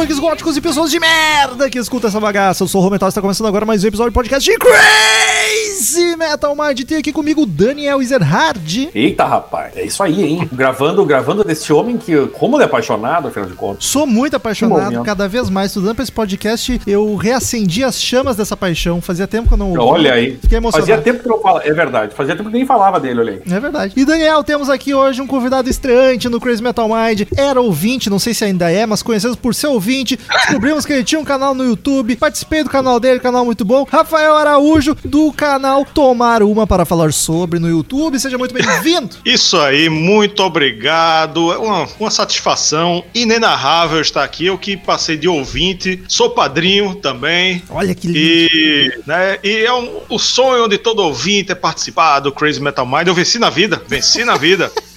punks, góticos e pessoas de merda que escuta essa bagaça. Eu sou o Rometal e está começando agora mais um episódio do podcast de Crazy Metal Mind. Tem aqui comigo o Daniel Ezerhard. Eita, rapaz, é isso aí, hein? gravando, gravando desse homem que, como ele é apaixonado, afinal de contas. Sou muito apaixonado, cada vez mais. Estudando pra esse podcast, eu reacendi as chamas dessa paixão. Fazia tempo que eu não. Olha aí. Fiquei emocionado. Fazia tempo que eu não falava. É verdade, fazia tempo que nem falava dele, olha aí. É verdade. E Daniel, temos aqui hoje um convidado estreante no Crazy Metal Mind. Era ouvinte, não sei se ainda é, mas conhecemos por ser ouvinte. Descobrimos que ele tinha um canal no YouTube. Participei do canal dele, canal muito bom. Rafael Araújo, do canal Tomar Uma para falar sobre no YouTube. Seja muito bem-vindo. Isso aí, muito obrigado. É uma, uma satisfação inenarrável estar aqui. Eu que passei de ouvinte, sou padrinho também. Olha que lindo. E, né, e é um- o sonho de todo ouvinte é participar do Crazy Metal Mind. Eu venci na vida, venci na vida.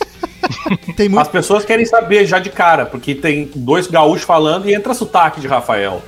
Tem muito. As pessoas querem saber já de cara, porque tem dois gaúchos falando e entra sotaque de Rafael.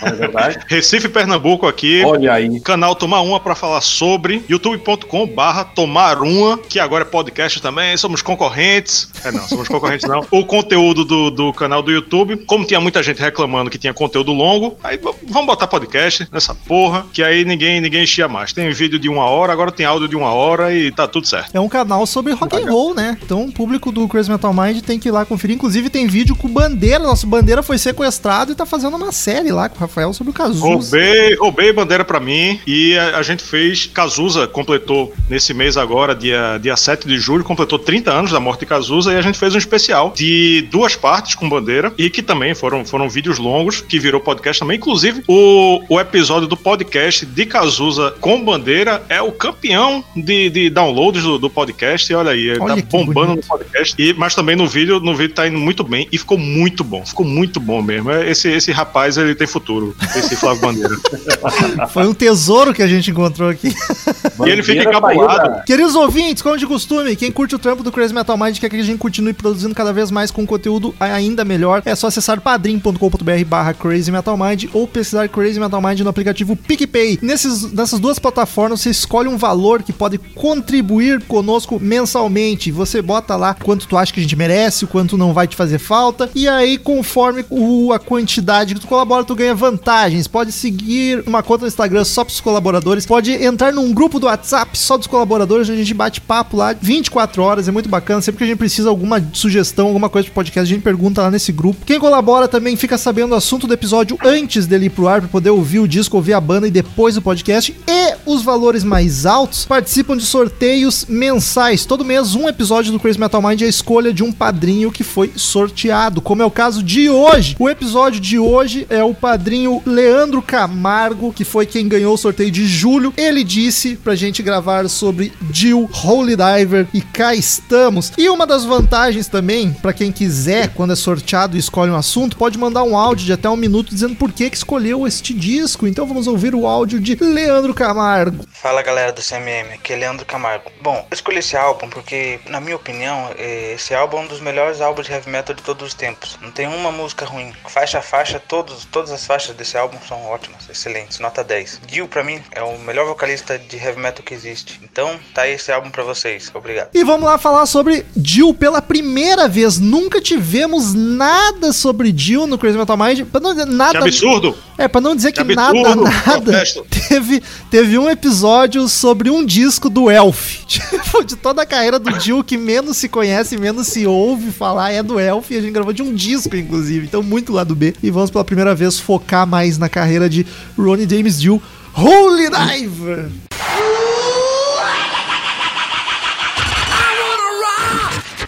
Não é verdade? Recife, Pernambuco aqui. Olha aí. Canal Tomar Uma para falar sobre youtube.com barra Tomar Uma, que agora é podcast também, somos concorrentes. É não, somos concorrentes não. O conteúdo do, do canal do YouTube, como tinha muita gente reclamando que tinha conteúdo longo, aí vamos botar podcast nessa porra, que aí ninguém, ninguém enchia mais. Tem vídeo de uma hora, agora tem áudio de uma hora e tá tudo certo. É um canal sobre rock and roll, né? Então o público do Crazy Metal Mind tem que ir lá conferir. Inclusive tem vídeo com o Bandeira. Nosso Bandeira foi sequestrado e tá fazendo uma série lá com o Rafael sobre o Cazuza. Roubei, roubei bandeira pra mim e a, a gente fez. Cazuza completou nesse mês agora, dia, dia 7 de julho, completou 30 anos da morte de Cazuza e a gente fez um especial de duas partes com bandeira e que também foram, foram vídeos longos, que virou podcast também. Inclusive, o, o episódio do podcast de Cazuza com bandeira é o campeão de, de downloads do, do podcast. E olha aí, ele Olha tá bombando bonito. no podcast. E, mas também no vídeo, no vídeo tá indo muito bem e ficou muito bom. Ficou muito bom mesmo. Esse, esse rapaz, ele tem futuro. Esse Flávio Bandeira. Foi um tesouro que a gente encontrou aqui. E ele fica Bandeira encabulado. Queridos ouvintes, como de costume, quem curte o trampo do Crazy Metal Mind quer que a gente continue produzindo cada vez mais com conteúdo ainda melhor, é só acessar padrim.com.br barra Crazy Metal Mind ou pesquisar Crazy Metal Mind no aplicativo PicPay. Nesses, nessas duas plataformas você escolhe um valor que pode contribuir conosco mensalmente. Você bota lá quanto tu acha que a gente merece, o quanto não vai te fazer falta, e aí conforme o, a quantidade que tu colabora, tu ganha vantagens. Pode seguir uma conta no Instagram só pros colaboradores, pode entrar num grupo do WhatsApp só dos colaboradores, onde a gente bate papo lá 24 horas, é muito bacana. Sempre que a gente precisa alguma sugestão, alguma coisa pro podcast, a gente pergunta lá nesse grupo. Quem colabora também fica sabendo o assunto do episódio antes dele ir pro ar, pra poder ouvir o disco, ouvir a banda e depois o podcast. E os valores mais altos participam de sorteios mensais. Todo mês, um episódio do Crazy Metal É a escolha de um padrinho que foi sorteado, como é o caso de hoje. O episódio de hoje é o padrinho Leandro Camargo, que foi quem ganhou o sorteio de julho. Ele disse pra gente gravar sobre Jill Holy Diver e cá estamos. E uma das vantagens também, pra quem quiser, quando é sorteado e escolhe um assunto, pode mandar um áudio de até um minuto dizendo por que, que escolheu este disco. Então vamos ouvir o áudio de Leandro Camargo. Fala galera do CMM, aqui é Leandro Camargo. Bom, eu escolhi esse álbum porque, na minha opinião, esse álbum é um dos melhores álbuns de heavy metal de todos os tempos. Não tem uma música ruim. Faixa a faixa, todos, todas as faixas desse álbum são ótimas, excelentes, nota 10. Gil, pra mim, é o melhor vocalista de heavy metal que existe. Então, tá aí esse álbum pra vocês. Obrigado. E vamos lá falar sobre Jill pela primeira vez. Nunca tivemos nada sobre Jill no Crazy Metal Mind. Pra não, nada, Que absurdo! É, pra não dizer que, Que nada, absurdo, nada. Teve, teve um episódio sobre um disco do Elf. Tipo, de toda a carreira do Jill, que menos se conhece, menos se ouve falar, é do Elf. E a gente gravou de um disco, inclusive. Então, muito lá do B. E vamos pela primeira vez focar mais na carreira de Ronnie James Dio. Holy Diver!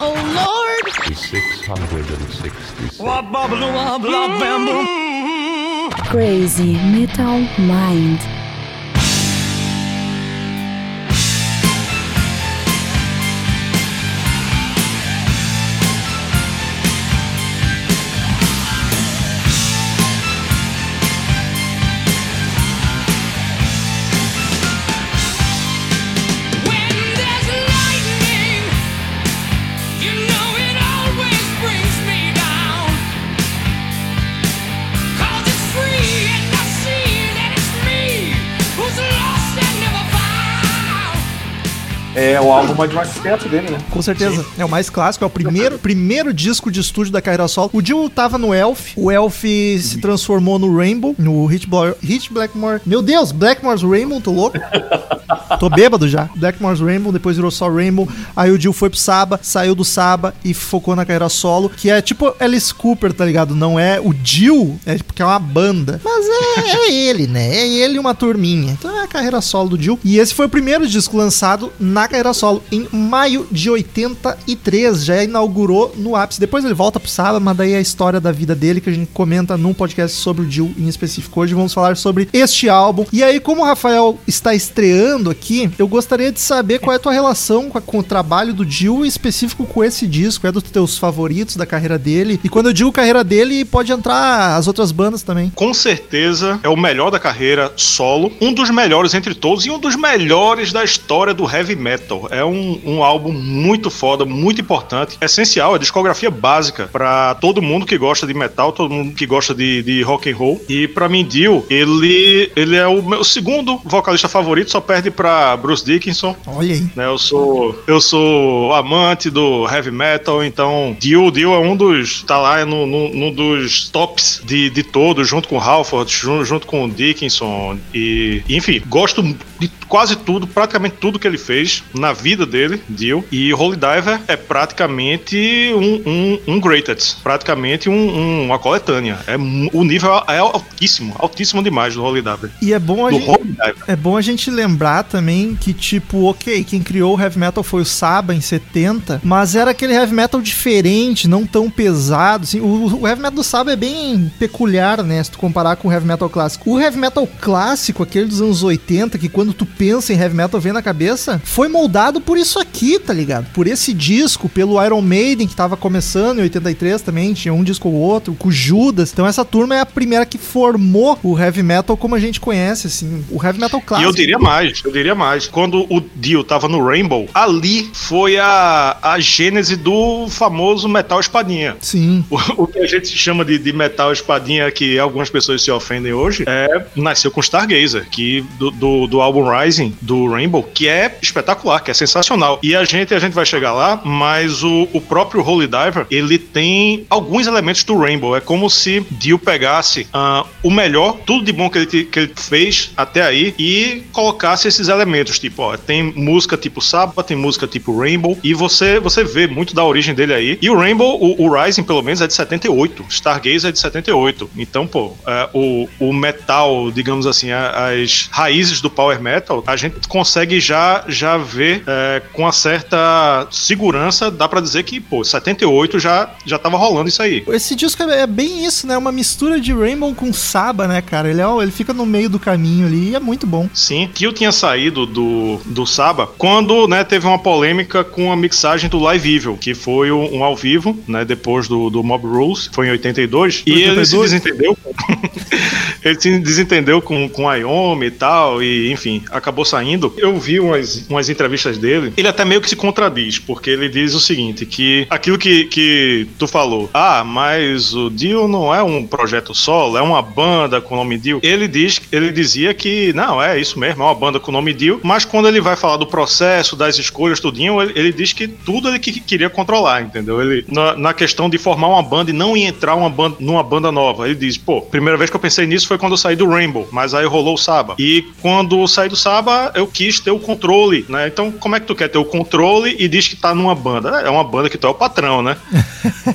Oh Lord! 666. Crazy Metal Mind. É o álbum mais mais dele, né? Com certeza. É o mais clássico, é o primeiro, primeiro disco de estúdio da carreira solo. O Jill tava no Elf, o Elf se transformou no Rainbow, no Hit, Blackmore. Meu Deus, Blackmore's Rainbow, tô louco? Tô bêbado já. Blackmore's Rainbow, depois virou só Rainbow. Aí o Jill foi pro Saba, saiu do Saba e focou na carreira solo, que é tipo Alice Cooper, tá ligado? Não é o Jill, é porque é uma banda. Mas é, é ele, né? É ele e uma turminha. Então é a carreira solo do Jill. E esse foi o primeiro disco lançado na carreira solo, em maio de 83. Já inaugurou no ápice. Depois ele volta pro Saba, mas daí é a história da vida dele que a gente comenta num podcast sobre o Jill em específico. Hoje vamos falar sobre este álbum. E aí, como o Rafael está estreando aqui, eu gostaria de saber qual é a tua relação com, a- com o trabalho do Jill, em específico com esse disco. É dos teus favoritos da carreira dele. E quando eu digo carreira dele, pode entrar as outras bandas também. Com certeza é o melhor da carreira solo, um dos melhores entre todos e um dos melhores da história do heavy metal. É um, um álbum muito foda, muito importante, essencial, é discografia básica pra todo mundo que gosta de metal, todo mundo que gosta de, de rock and roll. E pra mim, Dio, ele, ele é o meu segundo vocalista favorito, só perde pra Bruce Dickinson. Olha aí. né? Eu sou eu sou amante do heavy metal, então Dio, Dio é um dos tá lá no, no, num dos tops de, de todos, junto com Halford, junto, junto com o Dickinson e enfim, gosto de quase tudo, praticamente tudo que ele fez na vida dele, Dio. E Holy Diver é praticamente um, um, um greatest, praticamente um, um- uma coletânea. É o nível é altíssimo, altíssimo demais do Holy Diver. E é bom a Do gente. É bom a gente lembrar também que, tipo, ok, quem criou o heavy metal foi o Saba em 70, mas era aquele heavy metal diferente, não tão pesado. Assim. O, o heavy metal do Saba é bem peculiar, né? Se tu comparar com o heavy metal clássico. O heavy metal clássico, aquele dos anos 80, que quando tu pensa em heavy metal vem na cabeça, foi moldado por isso aqui, tá ligado? Por esse disco, pelo Iron Maiden, que tava começando em 83 também, tinha um disco ou outro, com o Judas. Então essa turma é a primeira que formou o heavy metal como a gente conhece, assim. O heavy metal E clássico. eu diria mais, eu diria mais. Quando o Dio tava no Rainbow, ali foi a, a gênese do famoso metal espadinha. Sim. O, o que a gente chama de, de metal espadinha, que algumas pessoas se ofendem hoje, é nasceu com Stargazer, que do, do, do álbum Rising, do Rainbow, que é espetacular, que é sensacional. E a gente, a gente vai chegar lá, mas o, o próprio Holy Diver, ele tem alguns elementos do Rainbow. É como se Dio pegasse ah, o melhor, tudo de bom que ele, que ele fez até aí e colocasse esses elementos. Tipo, ó, tem música tipo Saba, tem música tipo Rainbow, e você, você vê muito da origem dele aí. E o Rainbow, o, o Rising, pelo menos, é de 78. Stargazer é de 78. Então, pô, é, o, o metal, digamos assim, a- as raízes do power metal, a gente consegue já, já ver é, com uma certa segurança, dá pra dizer que, pô, 78 já, já tava rolando isso aí. Esse disco é é bem isso, né? Uma mistura de Rainbow com Saba, né, cara? Ele, é, ele fica no meio do caminho ali e é muito bom. Sim, que eu tinha saído do, do Saba quando né, teve uma polêmica com a mixagem do Live Evil, que foi um, um ao vivo, né, depois do, do Mob Rules, foi em 82, e ele se 82? desentendeu. ele se desentendeu com, com a e tal, e enfim, acabou saindo. Eu vi umas, umas entrevistas dele, ele até meio que se contradiz, porque ele diz o seguinte: que aquilo que, que tu falou, ah, mas o Dio não é um projeto solo, é uma banda com o nome Dio. Ele diz, ele dizia que não, é isso mesmo, é uma banda com o nome Dio, mas quando ele vai falar do processo, das escolhas, tudinho, ele, ele diz que tudo ele que queria controlar, entendeu? Ele, na, na questão de formar uma banda e não entrar uma banda, numa banda nova, ele diz, pô, primeira vez que eu pensei nisso foi quando eu saí do Rainbow, mas aí rolou o Saba. E quando eu saí do Saba, eu quis ter o controle, né? Então, como é que tu quer ter o controle e diz que tá numa banda? É uma banda que tu é o patrão, né?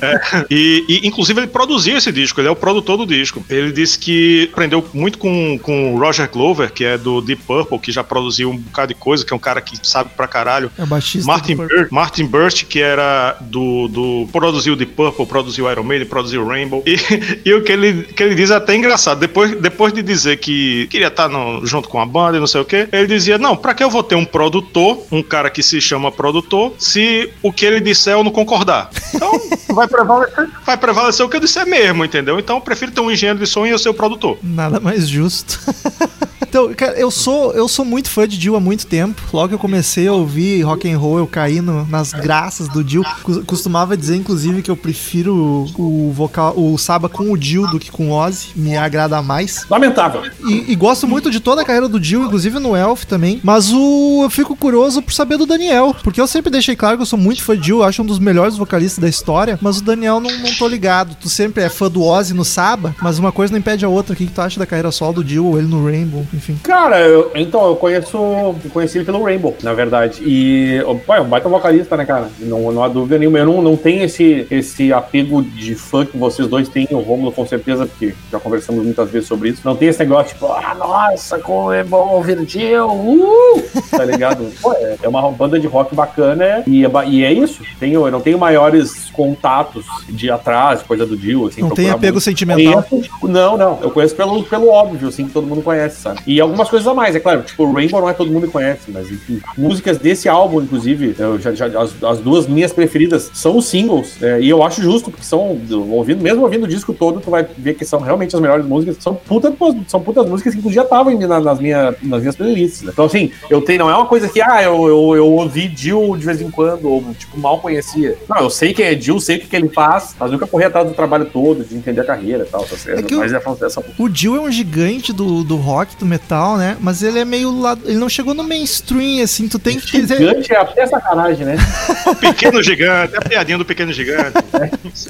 É, e, e, inclusive ele produziu esse disco, ele é o produtor do disco. Ele disse que aprendeu muito com, com o Roger Glover, que é do Deep Purple, que já produziu um bocado de coisa, que é um cara que sabe pra caralho. É baixista. Martin, Bur Martin Burst, que era do, do. produziu Deep Purple, produziu Iron Maiden, produziu Rainbow. E, e o que ele, que ele diz é até engraçado. Depois, depois de dizer que queria estar no- junto com a banda e não sei o que, ele dizia: Não, pra que eu vou ter um produtor, um cara que se chama produtor, se o que ele disser eu não concordar? Então vai prevalecer, vai prevalecer o que eu disser mesmo, entendeu? Então eu prefiro ter um engenheiro de som e eu ser o produtor. Nada mais justo. Então, cara, eu sou, eu sou muito fã de Dio há muito tempo. Logo que eu comecei a ouvir rock and roll, eu caí no- nas graças do Dio. Cos- Costumava dizer, inclusive, que eu prefiro o vocal, o Saba com o Dio do que com o Ozzy. Me agrada mais. Lamentável. E, e gosto muito de toda a carreira do Dio, inclusive no Elf também. Mas o eu fico curioso por saber do Daniel. Porque eu sempre deixei claro que eu sou muito fã de Dio, acho um dos melhores vocalistas da história. Mas o Daniel não, não tô ligado. Tu sempre é fã do Ozzy no Saba, mas uma coisa não impede a outra. O que, que tu acha da carreira solo do Dio ou ele no Rainbow? Enfim. Cara, eu- então, eu conheço. Eu conheci ele pelo Rainbow, na verdade. E. Pô, é um baita vocalista, né, cara? Não, não há dúvida nenhuma. Eu não, não tenho esse, esse apego de fã que vocês dois têm, o Romulo com certeza, porque já conversamos muitas vezes sobre isso. Não tem esse negócio, tipo, ah, nossa, como é bom ouvir o Dio, uh! Tá ligado? Pô, é, é uma banda de rock bacana e é, e é isso. Tenho, eu não tenho maiores contatos de atrás, coisa do Dio, assim. Não tem apego muito. sentimental. Conheço, não, não. Eu conheço pelo, pelo óbvio, assim, que todo mundo conhece, sabe? E algumas coisas a mais, é claro. Tipo, o Rainbow não é todo mundo que conhece, mas enfim. Músicas desse álbum, inclusive, eu já, já- as, as duas minhas preferidas são os singles. é, e eu acho justo, porque são, ouvindo, mesmo ouvindo o disco todo, tu vai ver que são realmente as melhores músicas. São, puta, são putas músicas que inclusive já estavam na- nas, minha, nas minhas playlists. né? Então, assim, eu tenho, não é uma coisa que, ah, eu, eu, eu ouvi Jill de vez em quando, ou, tipo, mal conhecia. Não, eu sei quem é Jill, sei o que, que ele faz, mas nunca corri atrás do trabalho todo, de entender a carreira e tal, tá certo? É mas é essa O Dio é um gigante do, do rock, do metal, né? Mas ele é meio lá. Ele não chegou no mainstream, assim. Tu tem que dizer. Gigante é até sacanagem, né? O pequeno gigante, é a piadinha do pequeno gigante.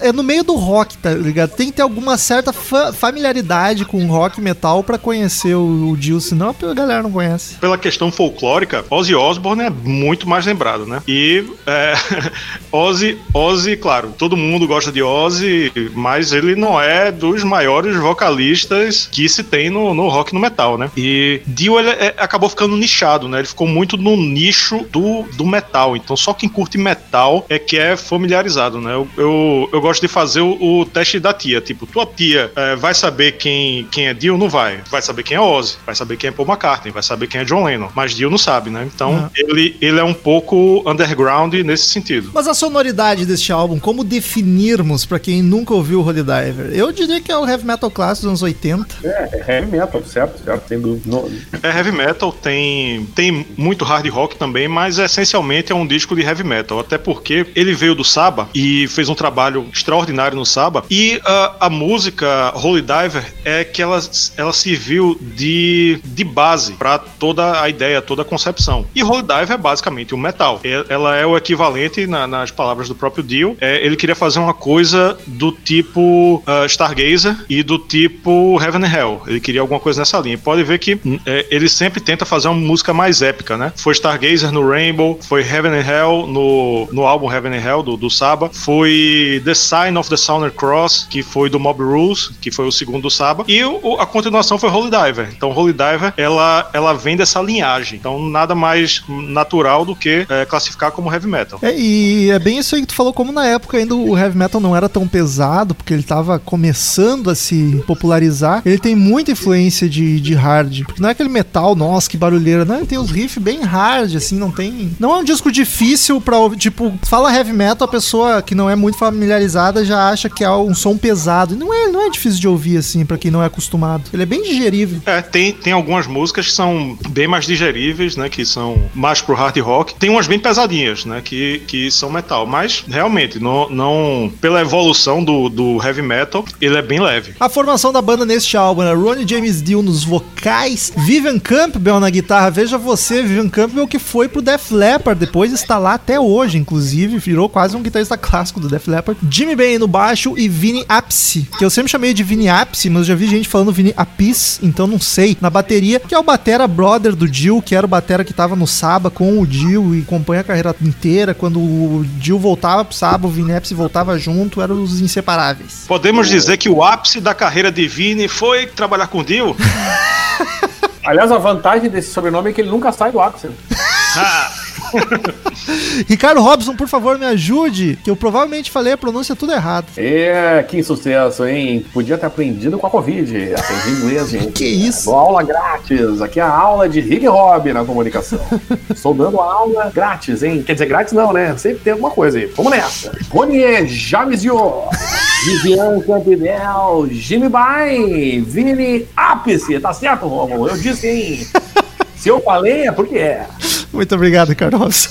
É no meio do rock, tá ligado? Tem que ter alguma certa fa- familiaridade com rock metal pra conhecer o, o Dio, senão a galera não conhece. Pela questão folclórica, Ozzy Osbourne é muito mais lembrado, né? E é, Ozzy, Ozzy, claro, todo mundo gosta de Ozzy, mas ele não é dos maiores vocalistas que se tem no, no rock e no metal, né? E Dio ele é- acabou ficando nichado, né? Ele ficou muito no nicho do, do metal. Então só quem curte metal é que é familiarizado, né? Eu, eu, eu gosto de fazer o, o teste da tia. Tipo, tua tia é, vai saber quem, quem é Dio? Não vai. Vai saber quem é Ozzy, vai saber quem é Paul McCartney, vai saber quem é John Lennon. Mas Dio não sabe, né? Então ele, ele é um pouco underground nesse sentido. Mas a sonoridade deste álbum, como definirmos pra quem nunca ouviu o Holy Diver? Eu diria que é o heavy metal clássico dos anos 80. É, é heavy metal, certo? Certo, sem dúvida. Não- É heavy metal, tem, tem muito hard rock também, mas essencialmente é um disco de heavy metal. Até porque ele veio do Saba e fez um trabalho extraordinário no Saba. E ah, a música Holy Diver é que ela, ela serviu de, de base para toda a ideia, toda a concepção. E Holy Diver é basicamente um metal. Ela é o equivalente, na- nas palavras do próprio Dio, é, ele queria fazer uma coisa do tipo ah, Stargazer e do tipo Heaven and Hell. Ele queria alguma coisa nessa linha. Pode ver que hum, é, ele sempre tenta fazer uma música mais épica, né? Foi Stargazer no Rainbow, foi Heaven and Hell no, no álbum Heaven and Hell do, do Saba, foi The Sign of the Southern Cross, que foi do Mob Rules, que foi o segundo do Saba, e o- a continuação foi Holy Diver. Então Holy Diver, ela, ela vem dessa linhagem. Então nada mais natural do que é, classificar como heavy metal. É, e é bem isso aí que tu falou, como na época ainda o heavy metal não era tão pesado, porque ele tava começando a se popularizar, ele tem muita influência de, de hard. Porque não é aquele metal, nossa, que barulheira. Não, ele tem uns riffs bem hard, assim, não tem. Não é um disco difícil pra ouvir. Tipo, fala heavy metal, a pessoa que não é muito familiarizada já acha que é um som pesado. Não é, não é difícil de ouvir, assim, pra quem não é acostumado. Ele é bem digerível. É, tem, tem algumas músicas que são bem mais digeríveis, né? Que são mais pro hard rock. Tem umas bem pesadinhas, né? Que, que são metal. Mas, realmente, não, não pela evolução do, do heavy metal, ele é bem leve. A formação da banda neste álbum era Ronnie James Dio nos vocais, Vivian Campbell na guitarra. Veja você, Vivian Campbell que foi pro Def Leppard, depois está lá até hoje, inclusive, virou quase um guitarrista clássico do Def Leppard. Jimmy Bain no baixo e Vini Apse, que eu sempre chamei de Vini Apse, mas já vi gente falando Vini Apis, então não sei. Na bateria, que é o batera brother do Dio, que era o batera que tava no Saba com o Dio e acompanha a carreira inteira. Quando o Dio voltava pro Saba, o Vini Apse voltava junto, eram os inseparáveis. Podemos dizer que o ápice da carreira de Vini foi trabalhar com Dio? Aliás, a vantagem desse sobrenome é que ele nunca sai do ápice. Ricardo Robson, por favor, me ajude, que eu provavelmente falei a pronúncia tudo errado. É, que sucesso, hein? Podia ter aprendido com a Covid. Aprendi inglês, gente. Que isso? Boa aula grátis. Aqui é a aula de Rick Hobby na comunicação. Estou dando aula grátis, hein? Quer dizer, grátis não, né? Sempre tem alguma coisa aí. Vamos nessa. Ronier Jamizio. Vivian Campbell, Jimmy Bain, Vini Ápice. Tá certo, Romulo? Eu disse, hein? Se eu falei, é porque é. Muito obrigado, Robson.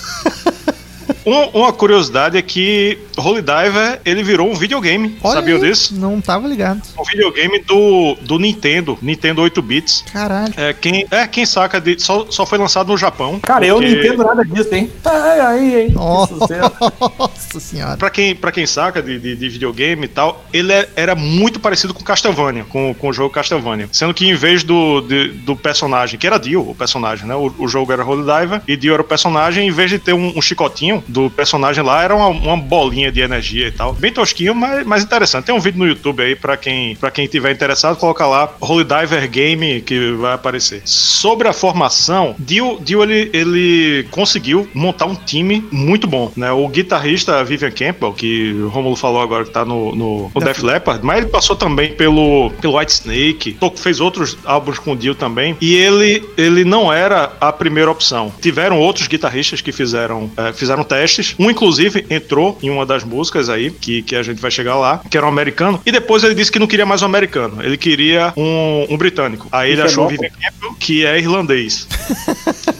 Um- uma curiosidade é que Holy Diver ele virou um videogame. Sabia aí, disso? Não tava ligado. Um videogame do, do Nintendo, Nintendo 8 bits. Caralho. É, quem, é, quem saca de. Só, só foi lançado no Japão. Cara, eu não porque- entendo nada disso, hein? Ai, aí, hein? Oh. Que sucesso. Nossa senhora. Pra quem, pra quem saca de, de, de videogame e tal, ele é- era muito parecido com Castlevania, com, com o jogo Castlevania. Sendo que em vez do, de- do personagem, que era Dio, o personagem, né? O, o jogo era Holy Diver e Dio era o personagem, em vez de ter um, um chicotinho do personagem lá, era uma, uma bolinha de energia e tal. Bem tosquinho, mas, mas interessante. Tem um vídeo no YouTube aí pra quem, pra quem tiver interessado, coloca lá Holy Diver Game que vai aparecer. Sobre a formação, Dio, Dio ele, ele conseguiu montar um time muito bom, né? O guitarrista Vivian Campbell, que o Romulo falou agora que tá no, no, no Def Leppard, mas ele passou também pelo, pelo White Snake, fez outros álbuns com o Dio também, e ele, ele não era a primeira opção. Tiveram outros guitarristas que fizeram, eh, fizeram testes, um inclusive entrou em uma das músicas aí, que, que a gente vai chegar lá, que era um americano, e depois ele disse que não queria mais um americano, ele queria um, um britânico. Aí ele Isso é achou o Vivian Campbell, que é irlandês.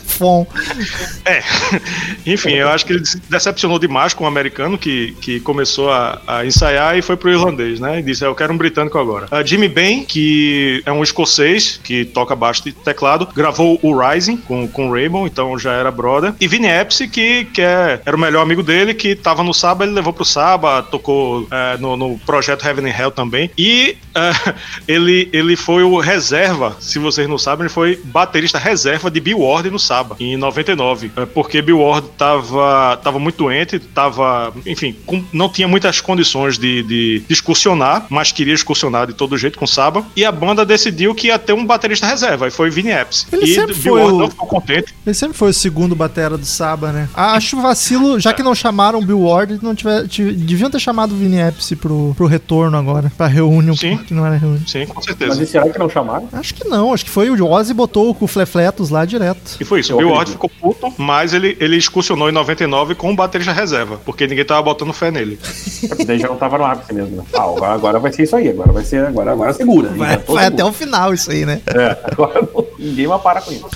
É, enfim, eu acho que ele decepcionou demais com o americano que, que começou a, a ensaiar e foi pro irlandês, né? E disse: Eu quero um britânico agora. A Jimmy Bain, que é um escocês que toca baixo e teclado, gravou o Rising com, com o Rainbow, então já era brother. E Vinny Epsi, que, que é, era o melhor amigo dele, que tava no Saba, ele levou pro Saba, tocou é, no, no projeto Heaven and Hell também. E é, ele, ele foi o reserva, se vocês não sabem, ele foi baterista reserva de Bill Ward no Saba, em 99. É, porque Bill Ward tava, tava muito doente, tava, enfim, com- não tinha muitas condições de, de, de excursionar, mas queria excursionar de todo jeito com Saba. E a banda decidiu que ia ter um baterista reserva, e foi Vinny Epps. Ele e sempre Bill foi Ward o- não ficou contente. Ele sempre foi o segundo batera do Saba, né? Acho vacilo, já que não chamaram Bill Ward, não tiver, tive- deviam ter chamado o Vini Epsi pro, pro retorno agora, pra reunião, Sim. que não era reunião. Sim, com Mas certeza. e será que não chamaram? Acho que não, acho que foi o Ozzy botou o Flefletos lá direto. E foi isso. Bill Ward ficou puto, mas ele, ele excursionou em 99 com o baterista reserva, porque ninguém tava botando fé nele. Daí já não tava no ápice mesmo. né? Ah, agora, agora vai ser isso aí. Agora vai ser. Agora, agora segura. Vai, Inventou, vai até o final isso aí, né? É, agora ninguém vai parar com isso.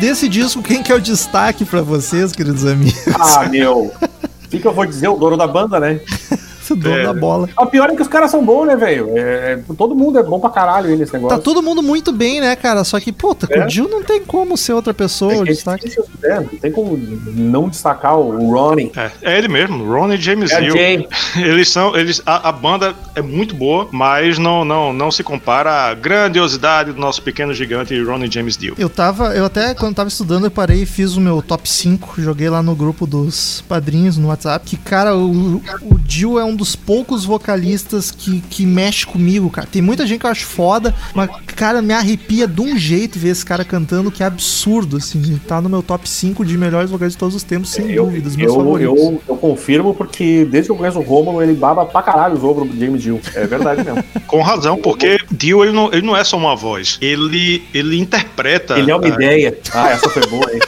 Desse disco, quem que é o destaque pra vocês, queridos amigos? Ah, meu. O que, que eu vou dizer? O dono da banda, né? O dono É. da bola. A pior é que os caras são bons, né, velho? É, todo mundo é bom pra caralho aí nesse negócio. Tá todo mundo muito bem, né, cara? Só que, puta, com É. o Jill não tem como ser outra pessoa, É o é destaque. difícil, né? Não tem como não destacar o Ronnie. É, é ele mesmo, Ron e James É, Hill. Eles são, eles, a, a banda é muito boa, mas não, não, não se compara à grandiosidade do nosso pequeno gigante Ron e James Dio. Eu tava, eu até, quando tava estudando, eu parei e fiz o meu top 5, joguei lá no grupo dos padrinhos no WhatsApp, que, cara, o, o Jill é um dos poucos vocalistas que, que mexe comigo, cara. Tem muita gente que eu acho foda, mas, cara, me arrepia de um jeito ver esse cara cantando, que é absurdo, assim. Ele tá no meu top 5 de melhores vocalistas de todos os tempos, sem Eu, dúvidas, meus eu, favoritos. eu, eu confirmo porque desde que eu conheço o Romulo, ele baba pra caralho os ovos do James Hill. É verdade mesmo. Com razão, porque Dio ele não, ele não é só uma voz, ele, ele interpreta. Ele é uma a- ideia. Ah, essa foi boa, hein?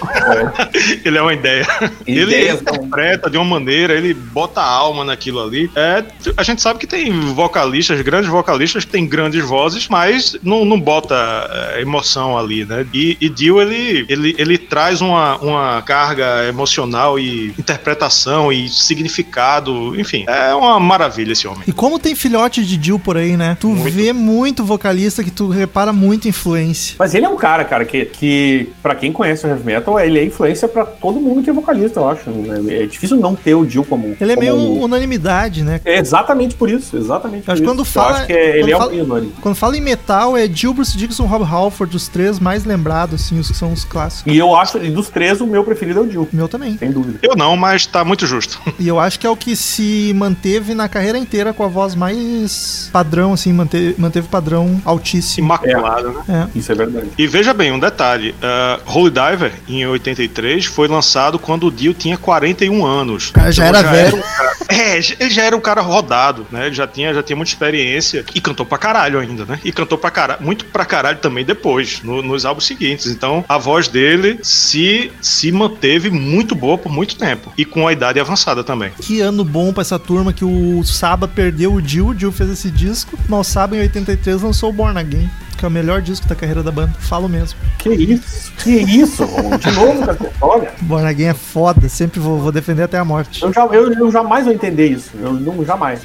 É. Ele é uma ideia. ele Ideias não. interpreta de uma maneira, ele bota alma naquilo ali. É, a gente sabe que tem vocalistas, grandes vocalistas que têm grandes vozes, mas não, não bota é, emoção ali, né? E, e Dio, ele, ele, ele traz uma, uma carga emocional e interpretação e significado, enfim, é uma maravilha esse homem. E como tem filhote de Jill por aí, né? Tu Muito. vê muito vocalista que tu repara muito influência. Mas ele é um cara, cara, que, que pra quem conhece o heavy metal, ele é influência pra todo mundo que é vocalista, eu acho. né? É difícil não ter o Jill como. Ele é como meio um- unanimidade, unidade, né? É exatamente por isso, exatamente acho por que quando isso. fala- Eu acho que é- ele quando é fala- um hino ali. Quando fala em metal, é Jill, Bruce Dixon, Rob Halford, os três mais lembrados, assim, os que são os clássicos. E eu acho, e dos três, o meu preferido é o Jill, O meu também. sem dúvida. Eu não, mas tá muito justo. E eu acho que é o que se manteve na carreira inteira com a voz mais padrão, assim, manteve, manteve padrão altíssimo. Imaculado, né? É. Isso é verdade. E veja bem, um detalhe: uh, Holy Diver, em 83, foi lançado quando o Dio tinha 41 anos. O cara já era velho. um cara- é, ele já era um cara rodado, né? Ele já tinha, já tinha muita experiência e cantou pra caralho ainda, né? E cantou pra caralho, muito pra caralho também depois, no- nos álbuns seguintes. Então, a voz dele se, se manteve muito boa por muito tempo. E com a idade avançada também. Que ano bom pra essa turma que o Saba perdeu o Jill, o Jill fez esse disco. Mal Saba, em 83, lançou o Born Again, que é o melhor disco da carreira da banda. Falo mesmo. Que isso? Que isso? De novo, cara. Olha, Born Again é foda, sempre vou, vou defender até a morte. eu, já, eu, eu jamais vou entender isso. Eu não, jamais.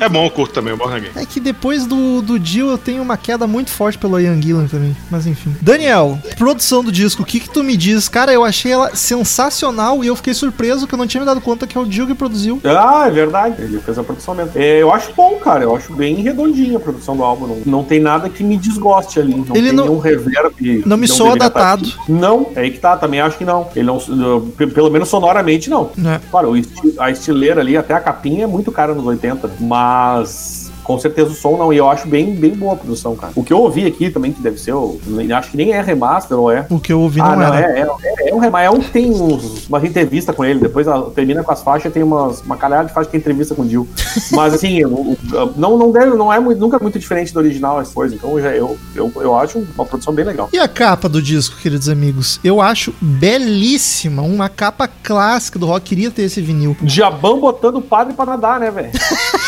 É bom, eu curto também o Born Again. É que depois do, do Jill eu tenho uma queda muito forte pelo Ian Gillan também. Mas enfim. Daniel, produção do disco, o que que tu me diz? Cara, eu achei ela sensacional e eu fiquei surpreso que eu não tinha me dado conta que é o Jill que produziu. Ah, é verdade. Ele fez a produção mesmo. É, eu acho bom, cara. Eu acho bem redondinha a produção do álbum. Não, não tem nada que me desgoste ali. Não Ele tem não- nenhum reverb. não me soa datado. Não, é aí que tá. Também acho que não. Ele não. pe- Pelo menos sonoramente, não. Né? Claro, a estileira ali, até a capinha é muito cara nos 80, né? mas. Com certeza o som não, e eu acho bem, bem boa a produção, cara. O que eu ouvi aqui também, que deve ser, eu acho que nem é remaster, ou é? O que eu ouvi ah, não não, era. é, é, é um remaster. É um que tem uns- uma entrevista com ele, depois ela termina com as faixas, tem umas, uma caralhada de faixa que tem entrevista com o Jill. Mas assim, não, não, deve, não é muito, nunca muito diferente do original as coisas, então eu, já- eu, eu, eu acho uma produção bem legal. E a capa do disco, queridos amigos? Eu acho belíssima, uma capa clássica do rock. Queria ter esse vinil. Diabão botando o padre pra nadar, né, velho?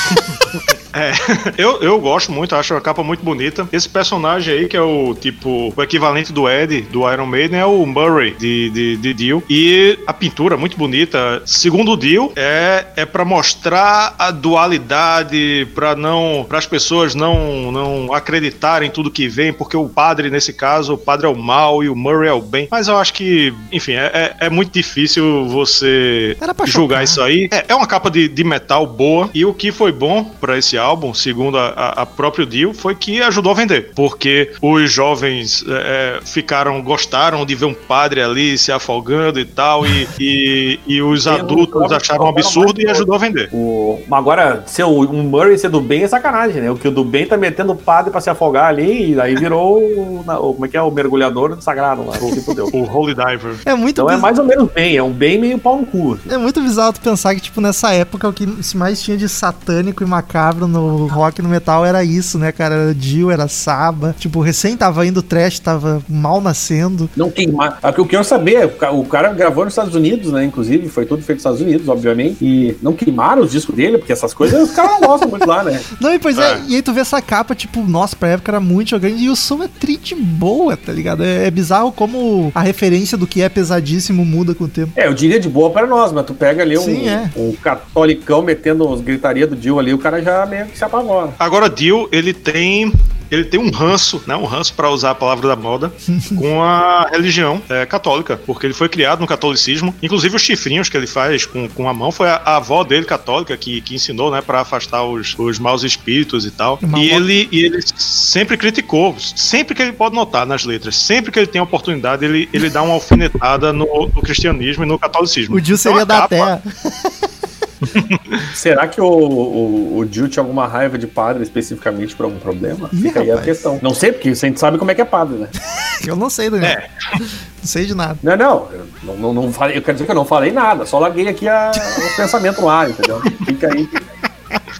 É, eu, eu gosto muito, acho a capa muito bonita. Esse personagem aí, que é o tipo, o equivalente do Ed, do Iron Maiden, é o Murray de, de, de Dio. E a pintura muito bonita. Segundo o Dio, é, é para mostrar a dualidade, para não, para as pessoas não, não acreditarem em tudo que vem, porque o padre, nesse caso, o padre é o mal e o Murray é o bem. Mas eu acho que, enfim, é, é, é muito difícil você julgar chocar. isso aí. É, é uma capa de, de metal boa. E o que foi bom pra esse álbum, segundo a, a, a próprio Dio, foi que ajudou a vender. Porque os jovens é, é, ficaram, gostaram de ver um padre ali se afogando e tal. E, e, e os adultos acharam um absurdo e ajudou a vender. O, mas agora, ser o- um Murray ser do bem é sacanagem, né? O que o do bem tá metendo o padre pra se afogar ali, e aí virou o, na- o- como é que é? O mergulhador sagrado lá. Se fudeu. O Holy Diver. É muito Então é mais ou menos bem, é um bem meio pau no cu. assim. É muito bizarro tu pensar que, tipo, nessa época o que se mais tinha de satânico e macabro no rock e no metal era isso, né, cara? Era Dio, era Saba. Tipo, recém tava indo o trash, tava mal nascendo. Não queimar. O que eu quero saber, é, o ca- o cara gravou nos Estados Unidos, né? Inclusive, foi tudo feito nos Estados Unidos, obviamente. E não queimaram os discos dele, porque essas coisas os caras não gostam muito lá, né? Não, e pois é. É. e aí tu vê essa capa, tipo, nossa, pra época era muito jogante. E o som é triste boa, tá ligado? É, é bizarro como a referência do que é pesadíssimo muda com o tempo. É, eu diria de boa para nós, mas tu pega ali um, Sim, é. um catolicão metendo as gritaria do Dio ali, o cara já meio que se apavora. Agora, Dio, ele tem. Ele tem um ranço, né? Um ranço para usar a palavra da moda, com a religião é, católica, porque ele foi criado no catolicismo. Inclusive os chifrinhos que ele faz com, com a mão foi a, a avó dele católica que, que ensinou, né, para afastar os, os maus espíritos e tal. Uma E ele, e ele sempre criticou, sempre que ele pode notar nas letras, sempre que ele tem a oportunidade, ele, ele dá uma alfinetada no, no cristianismo e no catolicismo. O Dio Então, seria a da capa- Terra. Será que o, o, o Dio tinha alguma raiva de padre especificamente por algum problema? Ih, Fica aí a questão. Não sei, porque a gente sabe como é que é padre, né? Eu não sei, Daniel. É. Não sei de nada. Não, não, eu não, não, não falei, eu quero dizer que eu não falei nada, só larguei aqui a- o pensamento no ar, entendeu? Fica aí,